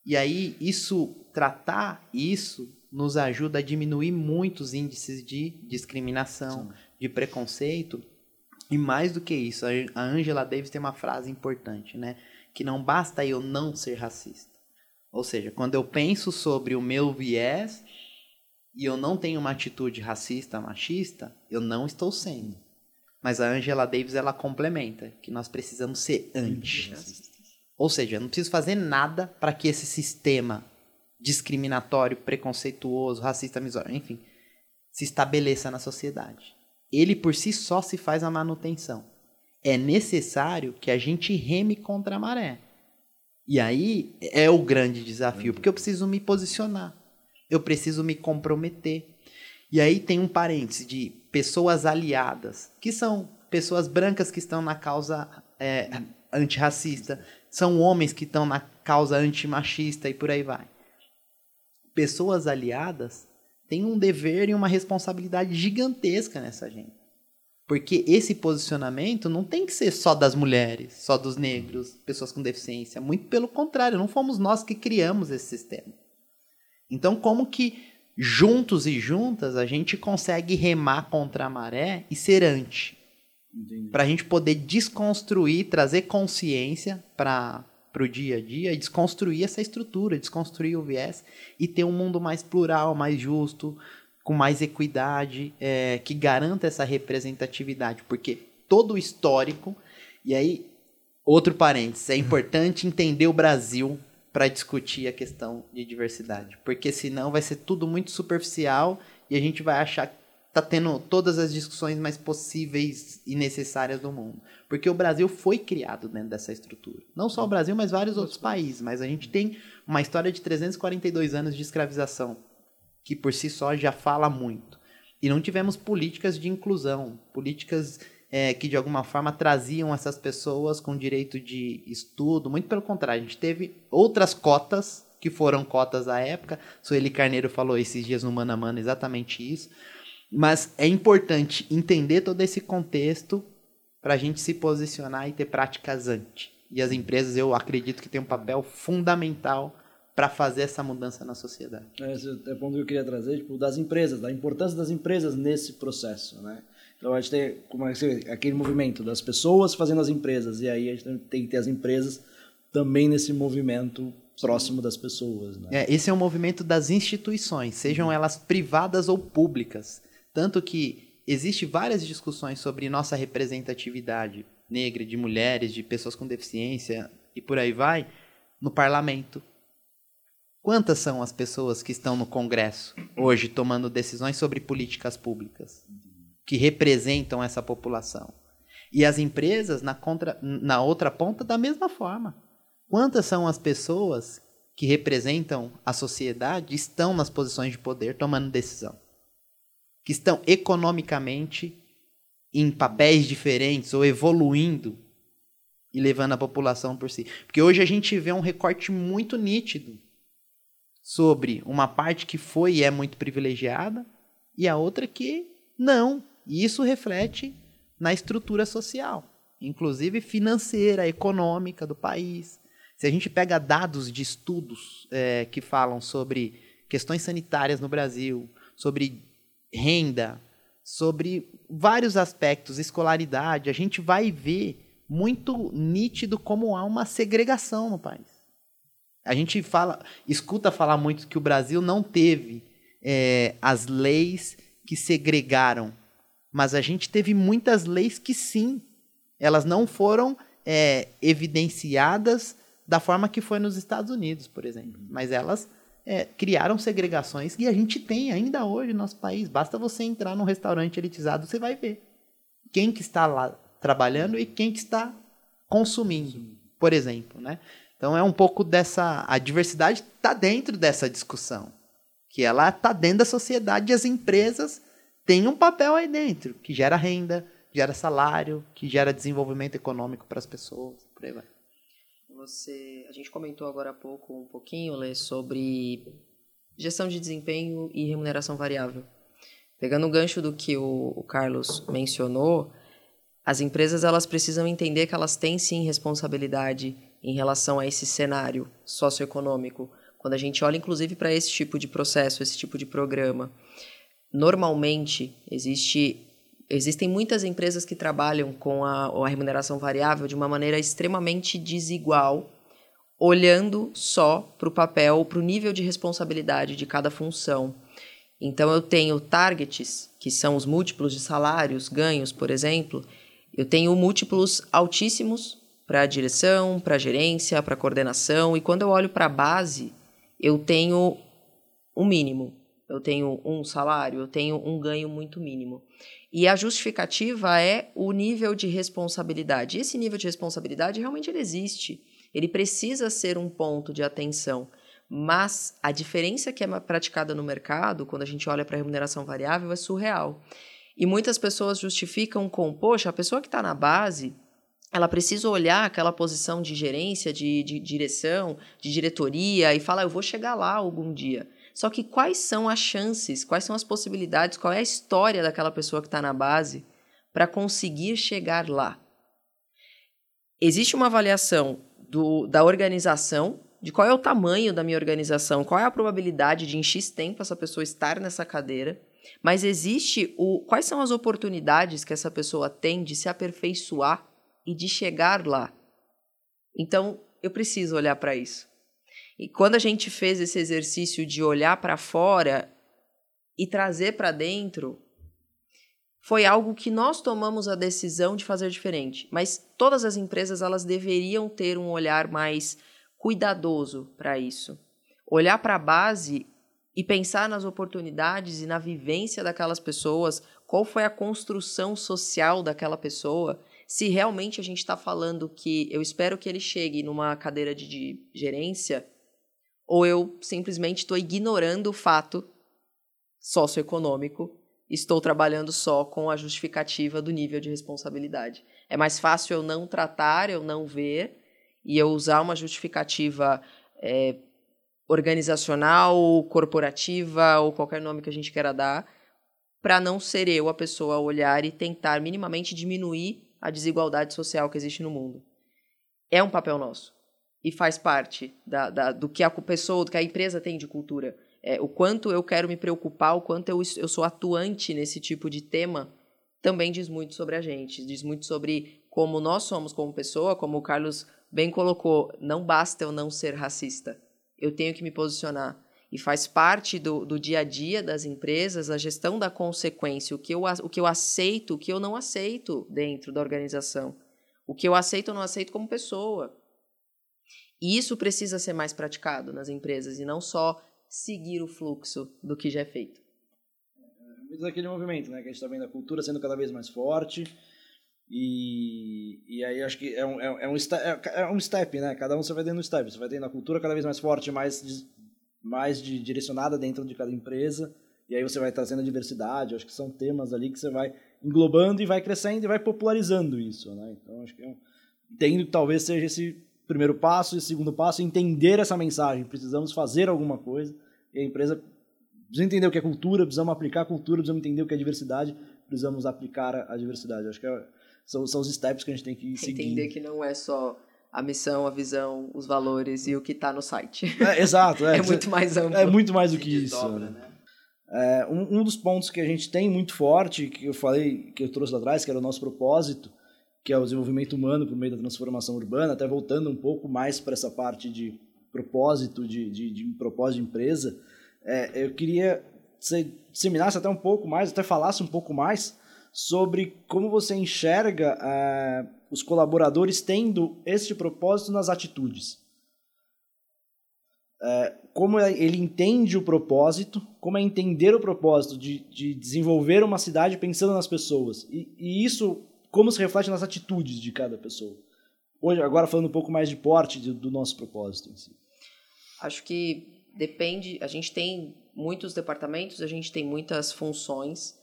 e aí isso, tratar isso nos ajuda a diminuir muitos índices de discriminação, Sim. de preconceito. E mais do que isso, a Angela Davis tem uma frase importante, né? Que não basta eu não ser racista. Ou seja, quando eu penso sobre o meu viés e eu não tenho uma atitude racista, machista, eu não estou sendo. Mas a Angela Davis ela complementa que nós precisamos ser anti. Ou seja, eu não preciso fazer nada para que esse sistema discriminatório, preconceituoso, racista, misógino, enfim, se estabeleça na sociedade. Ele por si só se faz a manutenção. É necessário que a gente reme contra a maré. E aí é o grande desafio, porque eu preciso me posicionar, eu preciso me comprometer. E aí tem um parêntese de pessoas aliadas, que são pessoas brancas que estão na causa é, antirracista, são homens que estão na causa antimachista e por aí vai. Pessoas aliadas têm um dever e uma responsabilidade gigantesca nessa gente. Porque esse posicionamento não tem que ser só das mulheres, só dos negros, pessoas com deficiência. Muito pelo contrário, não fomos nós que criamos esse sistema. Então, como que juntos e juntas a gente consegue remar contra a maré e ser anti? Para a gente poder desconstruir, trazer consciência para o dia a dia e desconstruir essa estrutura, desconstruir o viés e ter um mundo mais plural, mais justo, com mais equidade, é, que garanta essa representatividade. Porque todo o histórico, e aí, outro parênteses, é importante entender o Brasil para discutir a questão de diversidade. Porque senão vai ser tudo muito superficial e a gente vai achar tá tendo todas as discussões mais possíveis e necessárias do mundo. Porque o Brasil foi criado dentro dessa estrutura. Não só o Brasil, mas vários outros países. Mas a gente tem uma história de 342 anos de escravização, que por si só já fala muito. E não tivemos políticas de inclusão, políticas é, que de alguma forma traziam essas pessoas com direito de estudo. Muito pelo contrário, a gente teve outras cotas que foram cotas à época. Sueli Carneiro falou esses dias no Mano a Mano exatamente isso. Mas é importante entender todo esse contexto para a gente se posicionar e ter práticas anti. E as empresas, eu acredito que têm um papel fundamental para fazer essa mudança na sociedade. É, esse é o ponto que eu queria trazer, tipo, das empresas, da importância das empresas nesse processo, né? Então a gente tem como é que aquele movimento das pessoas fazendo as empresas e aí a gente tem que ter as empresas também nesse movimento próximo das pessoas. Né? É, esse é um movimento das instituições, sejam elas privadas ou públicas. Tanto que existe várias discussões sobre nossa representatividade negra, de mulheres, de pessoas com deficiência e por aí vai, no parlamento. Quantas são as pessoas que estão no Congresso hoje tomando decisões sobre políticas públicas que representam essa população? E as empresas na, contra, na outra ponta da mesma forma. Quantas são as pessoas que representam a sociedade estão nas posições de poder tomando decisão? que estão economicamente em papéis diferentes ou evoluindo e levando a população por si. Porque hoje a gente vê um recorte muito nítido sobre uma parte que foi e é muito privilegiada e a outra que não. E isso reflete na estrutura social, inclusive financeira, econômica do país. Se a gente pega dados de estudos é, que falam sobre questões sanitárias no Brasil, sobre renda, sobre vários aspectos, escolaridade, a gente vai ver muito nítido como há uma segregação no país. A gente fala, escuta falar muito que o Brasil não teve é, as leis que segregaram, mas a gente teve muitas leis que sim, elas não foram é, evidenciadas da forma que foi nos Estados Unidos, por exemplo, mas elas é, criaram segregações e a gente tem ainda hoje no nosso país. Basta você entrar num restaurante elitizado, você vai ver quem que está lá trabalhando e quem que está consumindo, por exemplo, né? Então é um pouco dessa a diversidade está dentro dessa discussão, que ela está dentro da sociedade e as empresas têm um papel aí dentro que gera renda, gera salário, que gera desenvolvimento econômico para as pessoas, por aí vai. Você, a gente comentou agora há pouco um pouquinho, Lê, sobre gestão de desempenho e remuneração variável. Pegando o gancho do que o, o Carlos mencionou, as empresas elas precisam entender que elas têm sim responsabilidade em relação a esse cenário socioeconômico. Quando a gente olha, inclusive, para esse tipo de processo, esse tipo de programa, normalmente existe existem muitas empresas que trabalham com a, a remuneração variável de uma maneira extremamente desigual, olhando só para o papel, para o nível de responsabilidade de cada função. Então eu tenho targets, que são os múltiplos de salários, ganhos, por exemplo. Eu tenho múltiplos altíssimos para a direção, para a gerência, para a coordenação, e quando eu olho para a base, eu tenho um mínimo. Eu tenho um salário, eu tenho um ganho muito mínimo. E a justificativa é o nível de responsabilidade. Esse nível de responsabilidade realmente ele existe. Ele precisa ser um ponto de atenção. Mas a diferença que é praticada no mercado, quando a gente olha para a remuneração variável, é surreal. E muitas pessoas justificam com, poxa, a pessoa que está na base, ela precisa olhar aquela posição de gerência, de, de direção, de diretoria e falar, eu vou chegar lá algum dia. Só que quais são as chances, quais são as possibilidades, qual é a história daquela pessoa que está na base para conseguir chegar lá? Existe uma avaliação do, da organização, de qual é o tamanho da minha organização, qual é a probabilidade de em X tempo essa pessoa estar nessa cadeira, mas existe o quais são as oportunidades que essa pessoa tem de se aperfeiçoar e de chegar lá. Então, eu preciso olhar para isso. E quando a gente fez esse exercício de olhar para fora e trazer para dentro, foi algo que nós tomamos a decisão de fazer diferente. Mas todas as empresas elas deveriam ter um olhar mais cuidadoso para isso. Olhar para a base e pensar nas oportunidades e na vivência daquelas pessoas, qual foi a construção social daquela pessoa, se realmente a gente está falando que eu espero que ele chegue numa cadeira de, de gerência ou eu simplesmente estou ignorando o fato socioeconômico, estou trabalhando só com a justificativa do nível de responsabilidade. É mais fácil eu não tratar, eu não ver, e eu usar uma justificativa é, organizacional, corporativa, ou qualquer nome que a gente queira dar, para não ser eu a pessoa a olhar e tentar minimamente diminuir a desigualdade social que existe no mundo. É um papel nosso e faz parte da, da, do que a pessoa, do que a empresa tem de cultura. É, o quanto eu quero me preocupar, o quanto eu, eu sou atuante nesse tipo de tema, também diz muito sobre a gente, diz muito sobre como nós somos como pessoa, como o Carlos bem colocou, não basta eu não ser racista, eu tenho que me posicionar. E faz parte do, do dia a dia das empresas a gestão da consequência, o que, eu, o que eu aceito, o que eu não aceito dentro da organização. O que eu aceito ou não aceito como pessoa. E isso precisa ser mais praticado nas empresas e não só seguir o fluxo do que já é feito. É aquele movimento, né? Que a gente está vendo a cultura sendo cada vez mais forte. E, e aí acho que é um, é, é um, step, é, é um step, né? Cada um você vai dando um step. Você vai tendo a cultura cada vez mais forte, mais, mais de, direcionada dentro de cada empresa. E aí você vai trazendo a diversidade. Acho que são temas ali que você vai englobando e vai crescendo e vai popularizando isso, né? Então acho que é um, entendo que talvez seja esse primeiro passo e segundo passo, entender essa mensagem. Precisamos fazer alguma coisa. E a empresa precisa entender o que é cultura, precisamos aplicar a cultura, precisamos entender o que é diversidade, precisamos aplicar a diversidade. Acho que é, são, são os steps que a gente tem que seguir. Entender que não é só a missão, a visão, os valores e o que está no site. É, exato. É, é muito mais amplo. É muito mais do que isso. Né? né? É, um, um dos pontos que a gente tem muito forte, que eu falei, que eu trouxe lá atrás, que era o nosso propósito, que é o desenvolvimento humano por meio da transformação urbana, até voltando um pouco mais para essa parte de propósito, de, de, de propósito de empresa, é, eu queria que você disseminasse até um pouco mais, até falasse um pouco mais sobre como você enxerga é, os colaboradores tendo este propósito nas atitudes. É, como ele entende o propósito, como é entender o propósito de, de desenvolver uma cidade pensando nas pessoas. E, e isso como se reflete nas atitudes de cada pessoa. Hoje, agora falando um pouco mais de porte do, do nosso propósito em si. Acho que depende, a gente tem muitos departamentos, a gente tem muitas funções,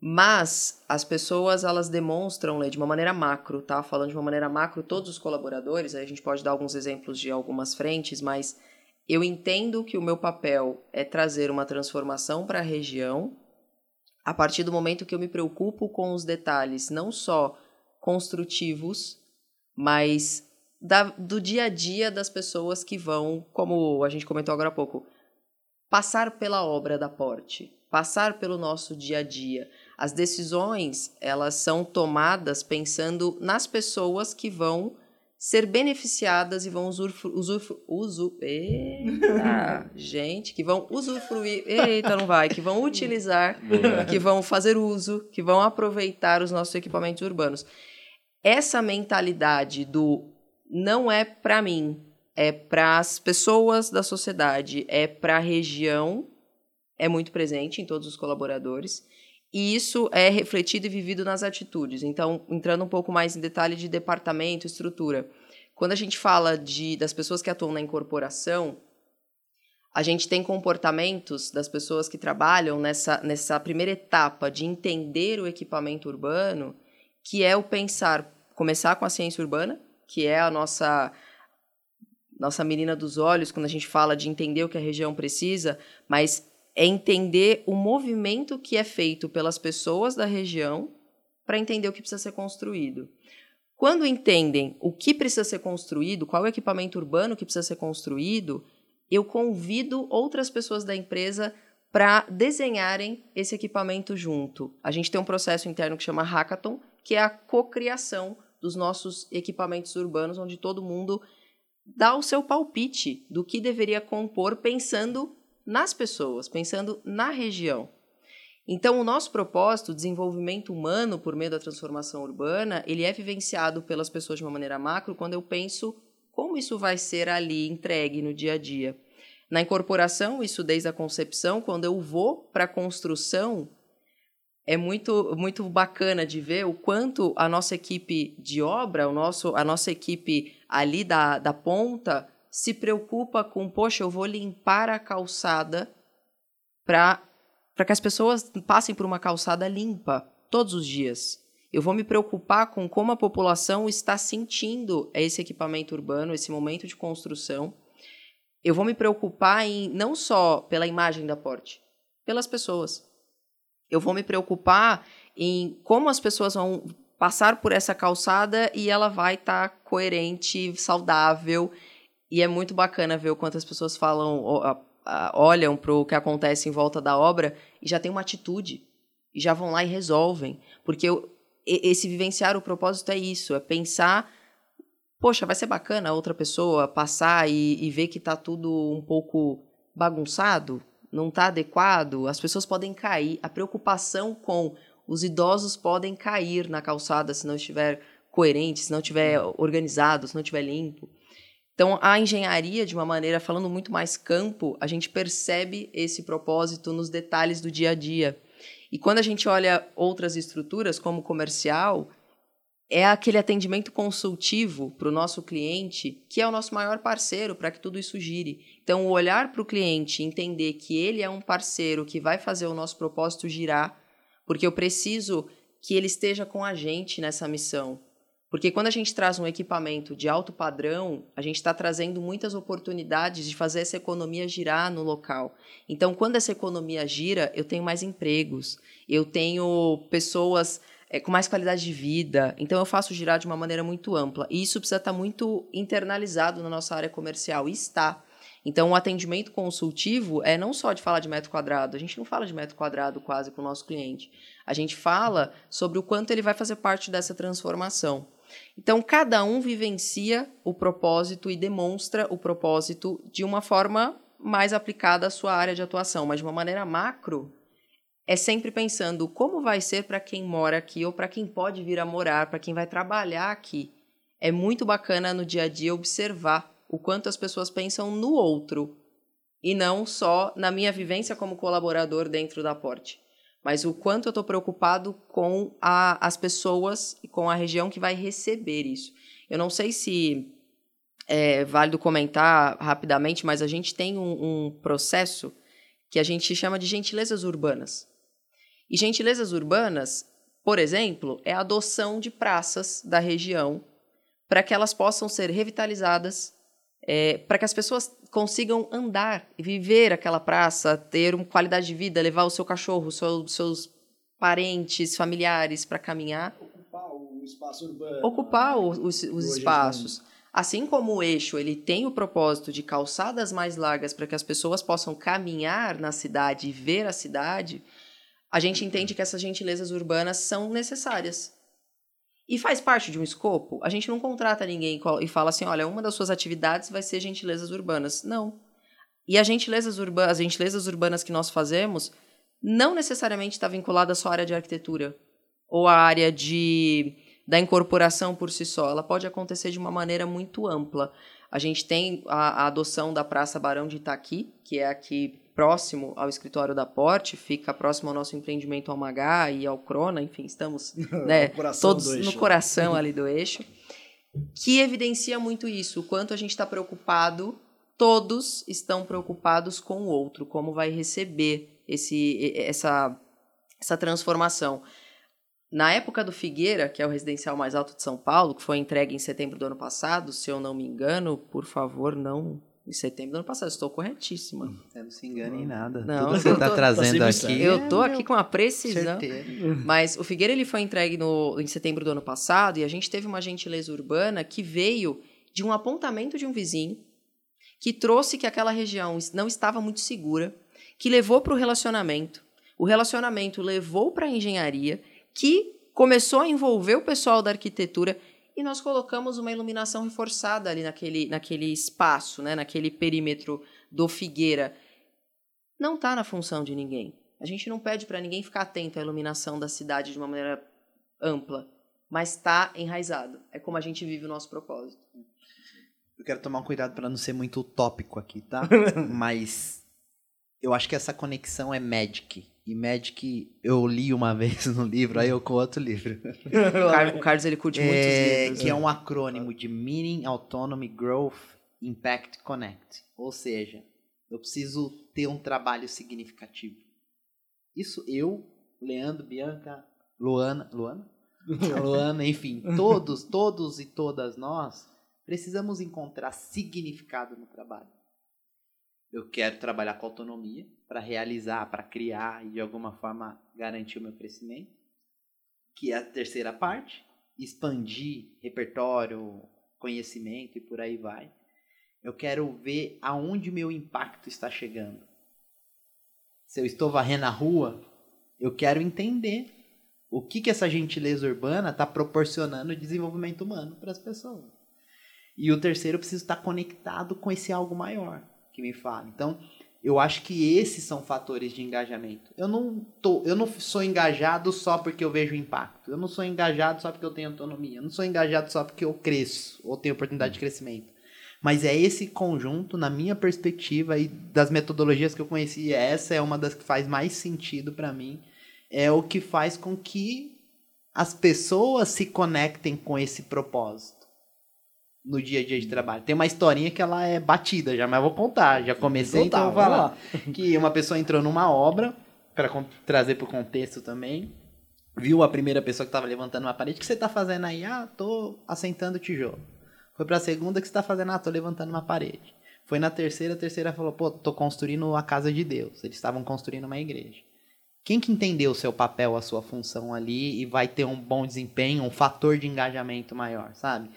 mas as pessoas elas demonstram né, de uma maneira macro, tá? Falando de uma maneira macro, todos os colaboradores, a gente pode dar alguns exemplos de algumas frentes, mas eu entendo que o meu papel é trazer uma transformação para a região a partir do momento que eu me preocupo com os detalhes, não só construtivos, mas da, do dia a dia das pessoas que vão, como a gente comentou agora há pouco, passar pela obra da Porte, passar pelo nosso dia a dia. As decisões, elas são tomadas pensando nas pessoas que vão ser beneficiadas e vão usufruir. Usufru, usu, eita, gente, que vão usufruir. Eita, não vai. Que vão utilizar, que vão fazer uso, que vão aproveitar os nossos equipamentos urbanos. Essa mentalidade do não é para mim, é para as pessoas da sociedade, é para a região, é muito presente em todos os colaboradores. E isso é refletido e vivido nas atitudes. Então, entrando um pouco mais em detalhe de departamento, estrutura. Quando a gente fala de, das pessoas que atuam na incorporação, a gente tem comportamentos das pessoas que trabalham nessa, nessa primeira etapa de entender o equipamento urbano, que é o pensar, começar com a ciência urbana, que é a nossa nossa menina dos olhos quando a gente fala de entender o que a região precisa, mas é entender o movimento que é feito pelas pessoas da região para entender o que precisa ser construído. Quando entendem o que precisa ser construído, qual é o equipamento urbano que precisa ser construído, eu convido outras pessoas da empresa para desenharem esse equipamento junto. A gente tem um processo interno que chama Hackathon, que é a cocriação dos nossos equipamentos urbanos, onde todo mundo dá o seu palpite do que deveria compor pensando nas pessoas, pensando na região. Então, o nosso propósito, desenvolvimento humano por meio da transformação urbana, ele é vivenciado pelas pessoas de uma maneira macro quando eu penso como isso vai ser ali entregue no dia a dia. Na incorporação, isso desde a concepção, quando eu vou para a construção, é muito, muito bacana de ver o quanto a nossa equipe de obra, o nosso, a nossa equipe ali da, da ponta, se preocupa com, poxa, eu vou limpar a calçada para que as pessoas passem por uma calçada limpa todos os dias. Eu vou me preocupar com como a população está sentindo esse equipamento urbano, esse momento de construção. Eu vou me preocupar em não só pela imagem da porte, pelas pessoas. Eu vou me preocupar em como as pessoas vão passar por essa calçada e ela vai estar tá coerente, saudável e é muito bacana ver o quanto as pessoas falam, olham para o que acontece em volta da obra e já tem uma atitude. E já vão lá e resolvem. Porque esse vivenciar o propósito é isso, é pensar, poxa, vai ser bacana outra pessoa passar e, e ver que está tudo um pouco bagunçado, não está adequado, as pessoas podem cair. A preocupação com os idosos podem cair na calçada se não estiver coerente, se não estiver organizado, se não estiver limpo. Então, a engenharia, de uma maneira falando muito mais campo, a gente percebe esse propósito nos detalhes do dia a dia. E quando a gente olha outras estruturas, como comercial, é aquele atendimento consultivo para o nosso cliente, que é o nosso maior parceiro para que tudo isso gire. Então, o olhar para o cliente, entender que ele é um parceiro que vai fazer o nosso propósito girar, porque eu preciso que ele esteja com a gente nessa missão. Porque quando a gente traz um equipamento de alto padrão, a gente está trazendo muitas oportunidades de fazer essa economia girar no local. Então, quando essa economia gira, eu tenho mais empregos, eu tenho pessoas é, com mais qualidade de vida. Então, eu faço girar de uma maneira muito ampla. E isso precisa estar tá muito internalizado na nossa área comercial. E está. Então, o atendimento consultivo é não só de falar de metro quadrado, a gente não fala de metro quadrado quase com o nosso cliente. A gente fala sobre o quanto ele vai fazer parte dessa transformação. Então, cada um vivencia o propósito e demonstra o propósito de uma forma mais aplicada à sua área de atuação, mas de uma maneira macro, é sempre pensando como vai ser para quem mora aqui ou para quem pode vir a morar, para quem vai trabalhar aqui. É muito bacana no dia a dia observar o quanto as pessoas pensam no outro e não só na minha vivência como colaborador dentro da Porte mas o quanto eu estou preocupado com a, as pessoas e com a região que vai receber isso. Eu não sei se é válido comentar rapidamente, mas a gente tem um, um processo que a gente chama de gentilezas urbanas. E gentilezas urbanas, por exemplo, é a adoção de praças da região para que elas possam ser revitalizadas, é, para que as pessoas consigam andar e viver aquela praça, ter uma qualidade de vida, levar o seu cachorro, seu, seus parentes, familiares para caminhar. Ocupar o espaço urbano. Ocupar os, os espaços. Assim como o eixo ele tem o propósito de calçadas mais largas para que as pessoas possam caminhar na cidade e ver a cidade, a gente entende que essas gentilezas urbanas são necessárias. E faz parte de um escopo, a gente não contrata ninguém e fala assim, olha, uma das suas atividades vai ser gentilezas urbanas. Não. E as gentilezas, urba as gentilezas urbanas que nós fazemos não necessariamente está vinculada à sua área de arquitetura ou à área de, da incorporação por si só. Ela pode acontecer de uma maneira muito ampla. A gente tem a, a adoção da Praça Barão de Itaqui, que é aqui próximo ao escritório da Porte, fica próximo ao nosso empreendimento Almagá e ao Crona, enfim, estamos né, todos no coração ali do eixo, que evidencia muito isso, o quanto a gente está preocupado, todos estão preocupados com o outro, como vai receber esse, essa, essa transformação. Na época do Figueira, que é o residencial mais alto de São Paulo, que foi entregue em setembro do ano passado, se eu não me engano, por favor, não em setembro do ano passado. Estou corretíssima. Você não se engana em nada. Não, Tudo que você está trazendo aqui. Eu tô aqui com uma precisão. Certeza. Mas o Figueira ele foi entregue no, em setembro do ano passado e a gente teve uma gentileza urbana que veio de um apontamento de um vizinho que trouxe que aquela região não estava muito segura, que levou para o relacionamento. O relacionamento levou para a engenharia, que começou a envolver o pessoal da arquitetura e nós colocamos uma iluminação reforçada ali naquele, naquele espaço, né, naquele perímetro do Figueira. Não está na função de ninguém. A gente não pede para ninguém ficar atento à iluminação da cidade de uma maneira ampla, mas está enraizado. É como a gente vive o nosso propósito. Eu quero tomar um cuidado para não ser muito utópico aqui, tá? mas eu acho que essa conexão é Magic. E Magic eu li uma vez no livro, aí eu com outro livro. o Carlos ele curte muitos é, livros. Que né? é um acrônimo de Meaning, Autonomy, Growth, Impact, Connect. Ou seja, eu preciso ter um trabalho significativo. Isso eu, Leandro, Bianca, Luana, Luana? Luana, enfim, todos, todos e todas nós precisamos encontrar significado no trabalho. Eu quero trabalhar com autonomia para realizar, para criar e de alguma forma garantir o meu crescimento. Que é a terceira parte, expandir repertório, conhecimento e por aí vai. Eu quero ver aonde meu impacto está chegando. Se eu estou varrendo a rua, eu quero entender o que, que essa gentileza urbana está proporcionando de desenvolvimento humano para as pessoas. E o terceiro, eu preciso estar conectado com esse algo maior que me fala. Então, eu acho que esses são fatores de engajamento. Eu não tô, eu não sou engajado só porque eu vejo impacto. Eu não sou engajado só porque eu tenho autonomia. Eu não sou engajado só porque eu cresço ou tenho oportunidade de crescimento. Mas é esse conjunto, na minha perspectiva e das metodologias que eu conheci, essa é uma das que faz mais sentido para mim. É o que faz com que as pessoas se conectem com esse propósito no dia a dia de trabalho. Tem uma historinha que ela é batida já, mas eu vou contar. Já comecei, Então tá, então eu vou falar. Que uma pessoa entrou numa obra, para trazer para o contexto também, viu a primeira pessoa que estava levantando uma parede, o que você está fazendo aí? Ah, tô assentando tijolo. Foi para a segunda, que você está fazendo? Ah, tô levantando uma parede. Foi na terceira, a terceira falou, pô, tô construindo a casa de Deus. Eles estavam construindo uma igreja. Quem que entendeu o seu papel, a sua função ali e vai ter um bom desempenho, um fator de engajamento maior, sabe?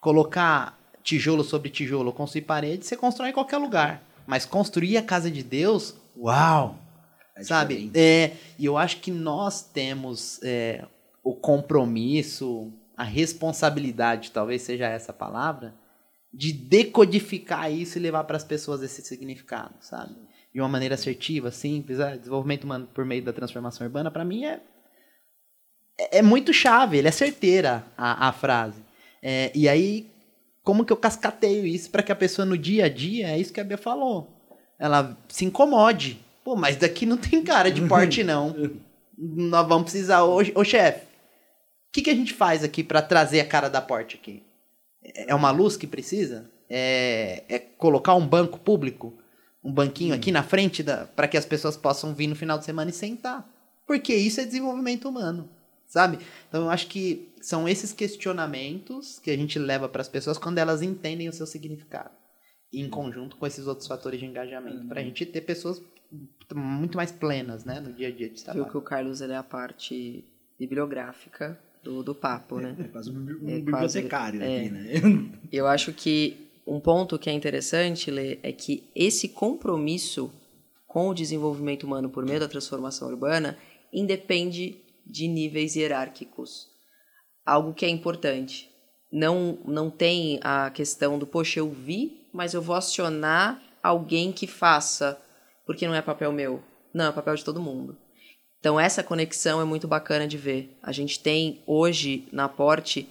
Colocar tijolo sobre tijolo, construir parede, você constrói em qualquer lugar. Mas construir a casa de Deus, uau! É sabe? É, e eu acho que nós temos é, o compromisso, a responsabilidade, talvez seja essa a palavra, de decodificar isso e levar para as pessoas esse significado, sabe? De uma maneira assertiva, simples. Ah, desenvolvimento humano por meio da transformação urbana, para mim é, é é muito chave, ele é certeira a, a frase. É, e aí, como que eu cascateio isso para que a pessoa no dia a dia, é isso que a Bia falou, ela se incomode. Pô, mas daqui não tem cara de porte, não. Nós vamos precisar. Ô, ô chefe, o que, que a gente faz aqui para trazer a cara da porte aqui? É uma luz que precisa? É, é colocar um banco público? Um banquinho aqui na frente para que as pessoas possam vir no final de semana e sentar? Porque isso é desenvolvimento humano, sabe? Então eu acho que são esses questionamentos que a gente leva para as pessoas quando elas entendem o seu significado. Em conjunto com esses outros fatores de engajamento. Para a gente ter pessoas muito mais plenas né, no dia a dia de Viu trabalho. que o Carlos ele é a parte bibliográfica do, do papo, né? É quase um, um É quase- bibliotecário é. aqui, né? Eu acho que um ponto que é interessante, Lê, é que esse compromisso com o desenvolvimento humano por meio da transformação urbana independe de níveis hierárquicos. Algo que é importante. Não, não tem a questão do, poxa, eu vi, mas eu vou acionar alguém que faça, porque não é papel meu. Não, é papel de todo mundo. Então, essa conexão é muito bacana de ver. A gente tem hoje na Porte,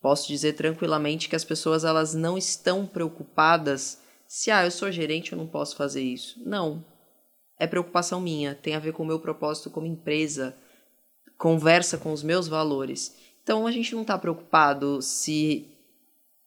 posso dizer tranquilamente que as pessoas elas não estão preocupadas se, ah, eu sou gerente, eu não posso fazer isso. Não. É preocupação minha, tem a ver com o meu propósito como empresa, conversa com os meus valores. Então, a gente não está preocupado se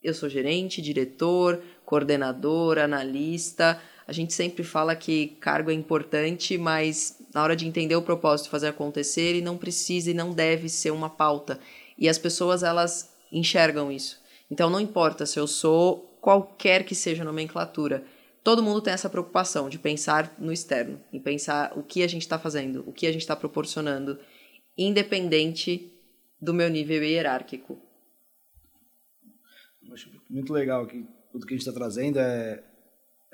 eu sou gerente, diretor, coordenador, analista. A gente sempre fala que cargo é importante, mas na hora de entender o propósito, fazer acontecer, ele não precisa e não deve ser uma pauta. E as pessoas, elas enxergam isso. Então, não importa se eu sou qualquer que seja a nomenclatura. Todo mundo tem essa preocupação de pensar no externo, em pensar o que a gente está fazendo, o que a gente está proporcionando, independente do meu nível hierárquico. Acho muito legal que tudo que a gente está trazendo é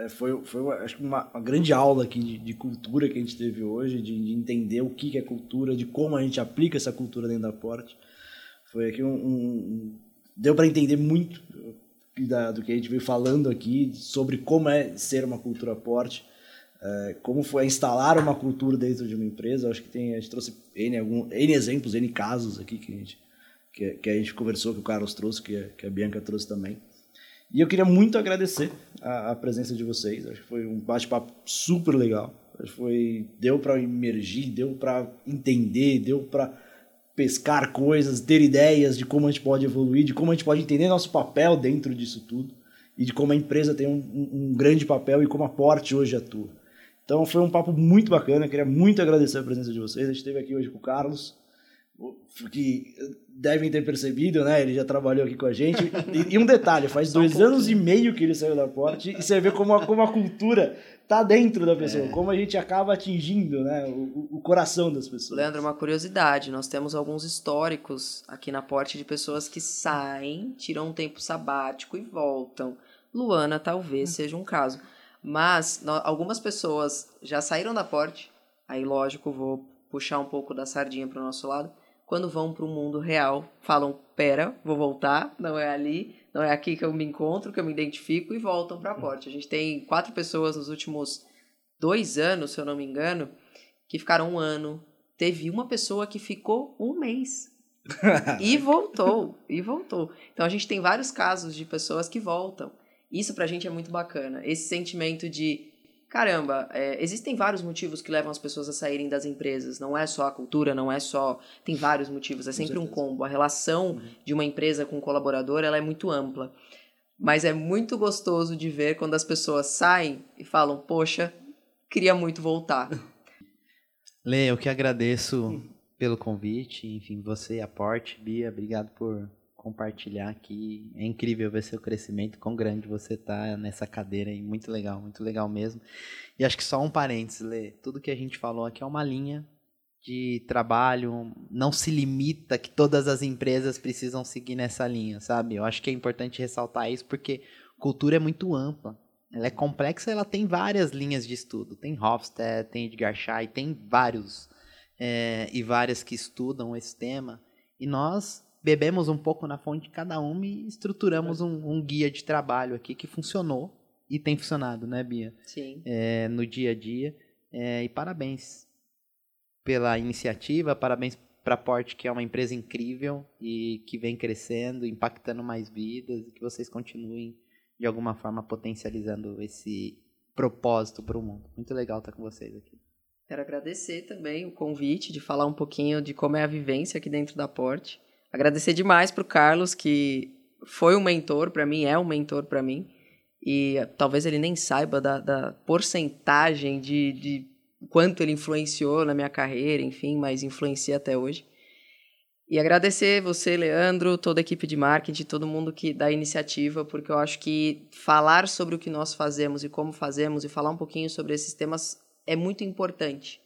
é, foi, foi acho que uma, uma, grande aula aqui de, de, cultura que a gente teve hoje, de, de, entender o que é cultura, de como a gente aplica essa cultura dentro da Porte. Foi aqui um, um deu para entender muito da, do que a gente veio falando aqui sobre como é ser uma cultura Porte, é, como foi instalar uma cultura dentro de uma empresa. Acho que tem a gente trouxe n, algum, n exemplos, n casos aqui que a gente que, que a gente conversou, que o Carlos trouxe, que, que a Bianca trouxe também. E eu queria muito agradecer a, a presença de vocês. Acho que foi um bate-papo super legal. Acho que foi deu para emergir, deu para entender, deu para pescar coisas, ter ideias de como a gente pode evoluir, de como a gente pode entender nosso papel dentro disso tudo e de como a empresa tem um, um, um grande papel e como a Porte hoje atua. Então foi um papo muito bacana, queria muito agradecer a presença de vocês. A gente esteve aqui hoje com o Carlos, que devem ter percebido, né? Ele já trabalhou aqui com a gente. E, e um detalhe, faz dois um anos e meio que ele saiu da Porte e você vê como a, como a cultura tá dentro da pessoa, é. como a gente acaba atingindo né, o, o, coração das pessoas. Leandro, uma curiosidade, nós temos alguns históricos aqui na Porte de pessoas que saem, tiram um tempo sabático e voltam. Luana talvez hum. seja um caso. Mas algumas pessoas já saíram da Porte, aí lógico, vou puxar um pouco da sardinha para o nosso lado, quando vão para o mundo real, falam: pera, vou voltar, não é ali, não é aqui que eu me encontro, que eu me identifico, e voltam para a porta. A gente tem quatro pessoas nos últimos dois anos, se eu não me engano, que ficaram um ano. Teve uma pessoa que ficou um mês. e voltou, e voltou. Então a gente tem vários casos de pessoas que voltam. Isso pra gente é muito bacana. Esse sentimento de caramba, é, existem vários motivos que levam as pessoas a saírem das empresas. Não é só a cultura, não é só. Tem vários motivos, é sempre um combo. A relação uhum. de uma empresa com um colaborador ela é muito ampla. Mas é muito gostoso de ver quando as pessoas saem e falam, poxa, queria muito voltar. Lê, eu que agradeço pelo convite, enfim, você, a Porte, Bia, obrigado por compartilhar aqui. É incrível ver seu crescimento, quão grande você tá nessa cadeira aí. Muito legal, muito legal mesmo. E acho que só um parênteses, Lê. Tudo que a gente falou aqui é uma linha de trabalho, não se limita que todas as empresas precisam seguir nessa linha, sabe? Eu acho que é importante ressaltar isso porque cultura é muito ampla. Ela é complexa, ela tem várias linhas de estudo. Tem Hofstede, tem Edgar Schein, tem vários é, e várias que estudam esse tema. E nós bebemos um pouco na fonte de cada uma e estruturamos um, um guia de trabalho aqui que funcionou e tem funcionado, né, Bia? Sim. É, no dia a dia. É, e parabéns pela iniciativa, parabéns para a Porte, que é uma empresa incrível e que vem crescendo, impactando mais vidas, e que vocês continuem, de alguma forma, potencializando esse propósito para o mundo. Muito legal estar com vocês aqui. Quero agradecer também o convite de falar um pouquinho de como é a vivência aqui dentro da Porte. Agradecer demais para o Carlos, que foi um mentor para mim, é um mentor para mim. E talvez ele nem saiba da, da porcentagem de, de quanto ele influenciou na minha carreira, enfim, mas influencia até hoje. E agradecer você, Leandro, toda a equipe de marketing, todo mundo que dá iniciativa, porque eu acho que falar sobre o que nós fazemos e como fazemos e falar um pouquinho sobre esses temas é muito importante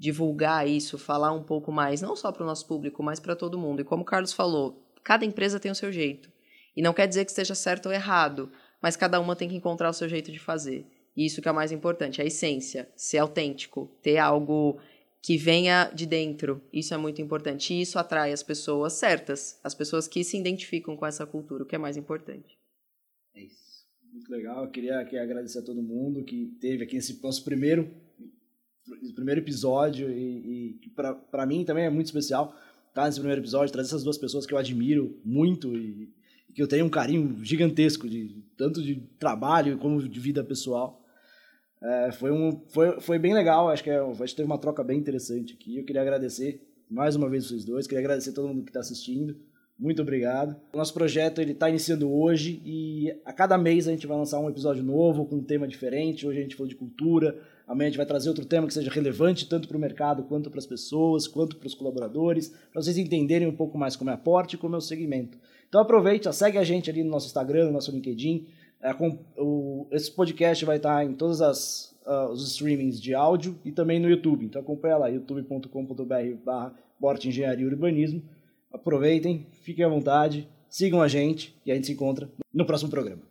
divulgar isso, falar um pouco mais, não só para o nosso público, mas para todo mundo. E como o Carlos falou, cada empresa tem o seu jeito. E não quer dizer que esteja certo ou errado, mas cada uma tem que encontrar o seu jeito de fazer. E isso que é o mais importante, a essência, ser autêntico, ter algo que venha de dentro. Isso é muito importante. E isso atrai as pessoas certas, as pessoas que se identificam com essa cultura, o que é mais importante. É isso. Muito legal. Eu queria aqui agradecer a todo mundo que teve aqui esse nosso primeiro, primeiro episódio e, e para mim também é muito especial estar nesse primeiro episódio, trazer essas duas pessoas que eu admiro muito e, e que eu tenho um carinho gigantesco de tanto de trabalho como de vida pessoal. É, foi, um, foi, foi bem legal, acho que, é, acho que teve uma troca bem interessante aqui. Eu queria agradecer mais uma vez vocês dois, queria agradecer todo mundo que está assistindo. Muito obrigado. O nosso projeto ele está iniciando hoje e a cada mês a gente vai lançar um episódio novo com um tema diferente. Hoje a gente falou de cultura, amanhã a gente vai trazer outro tema que seja relevante tanto para o mercado quanto para as pessoas, quanto para os colaboradores, para vocês entenderem um pouco mais como é a Porte e como é o segmento. Então aproveite, segue a gente ali no nosso Instagram, no nosso LinkedIn, é, com, o, esse podcast vai estar em todos uh, os streamings de áudio e também no YouTube. Então acompanha lá, youtube.com.br barra Engenharia e Urbanismo. Aproveitem, fiquem à vontade, sigam a gente e a gente se encontra no próximo programa.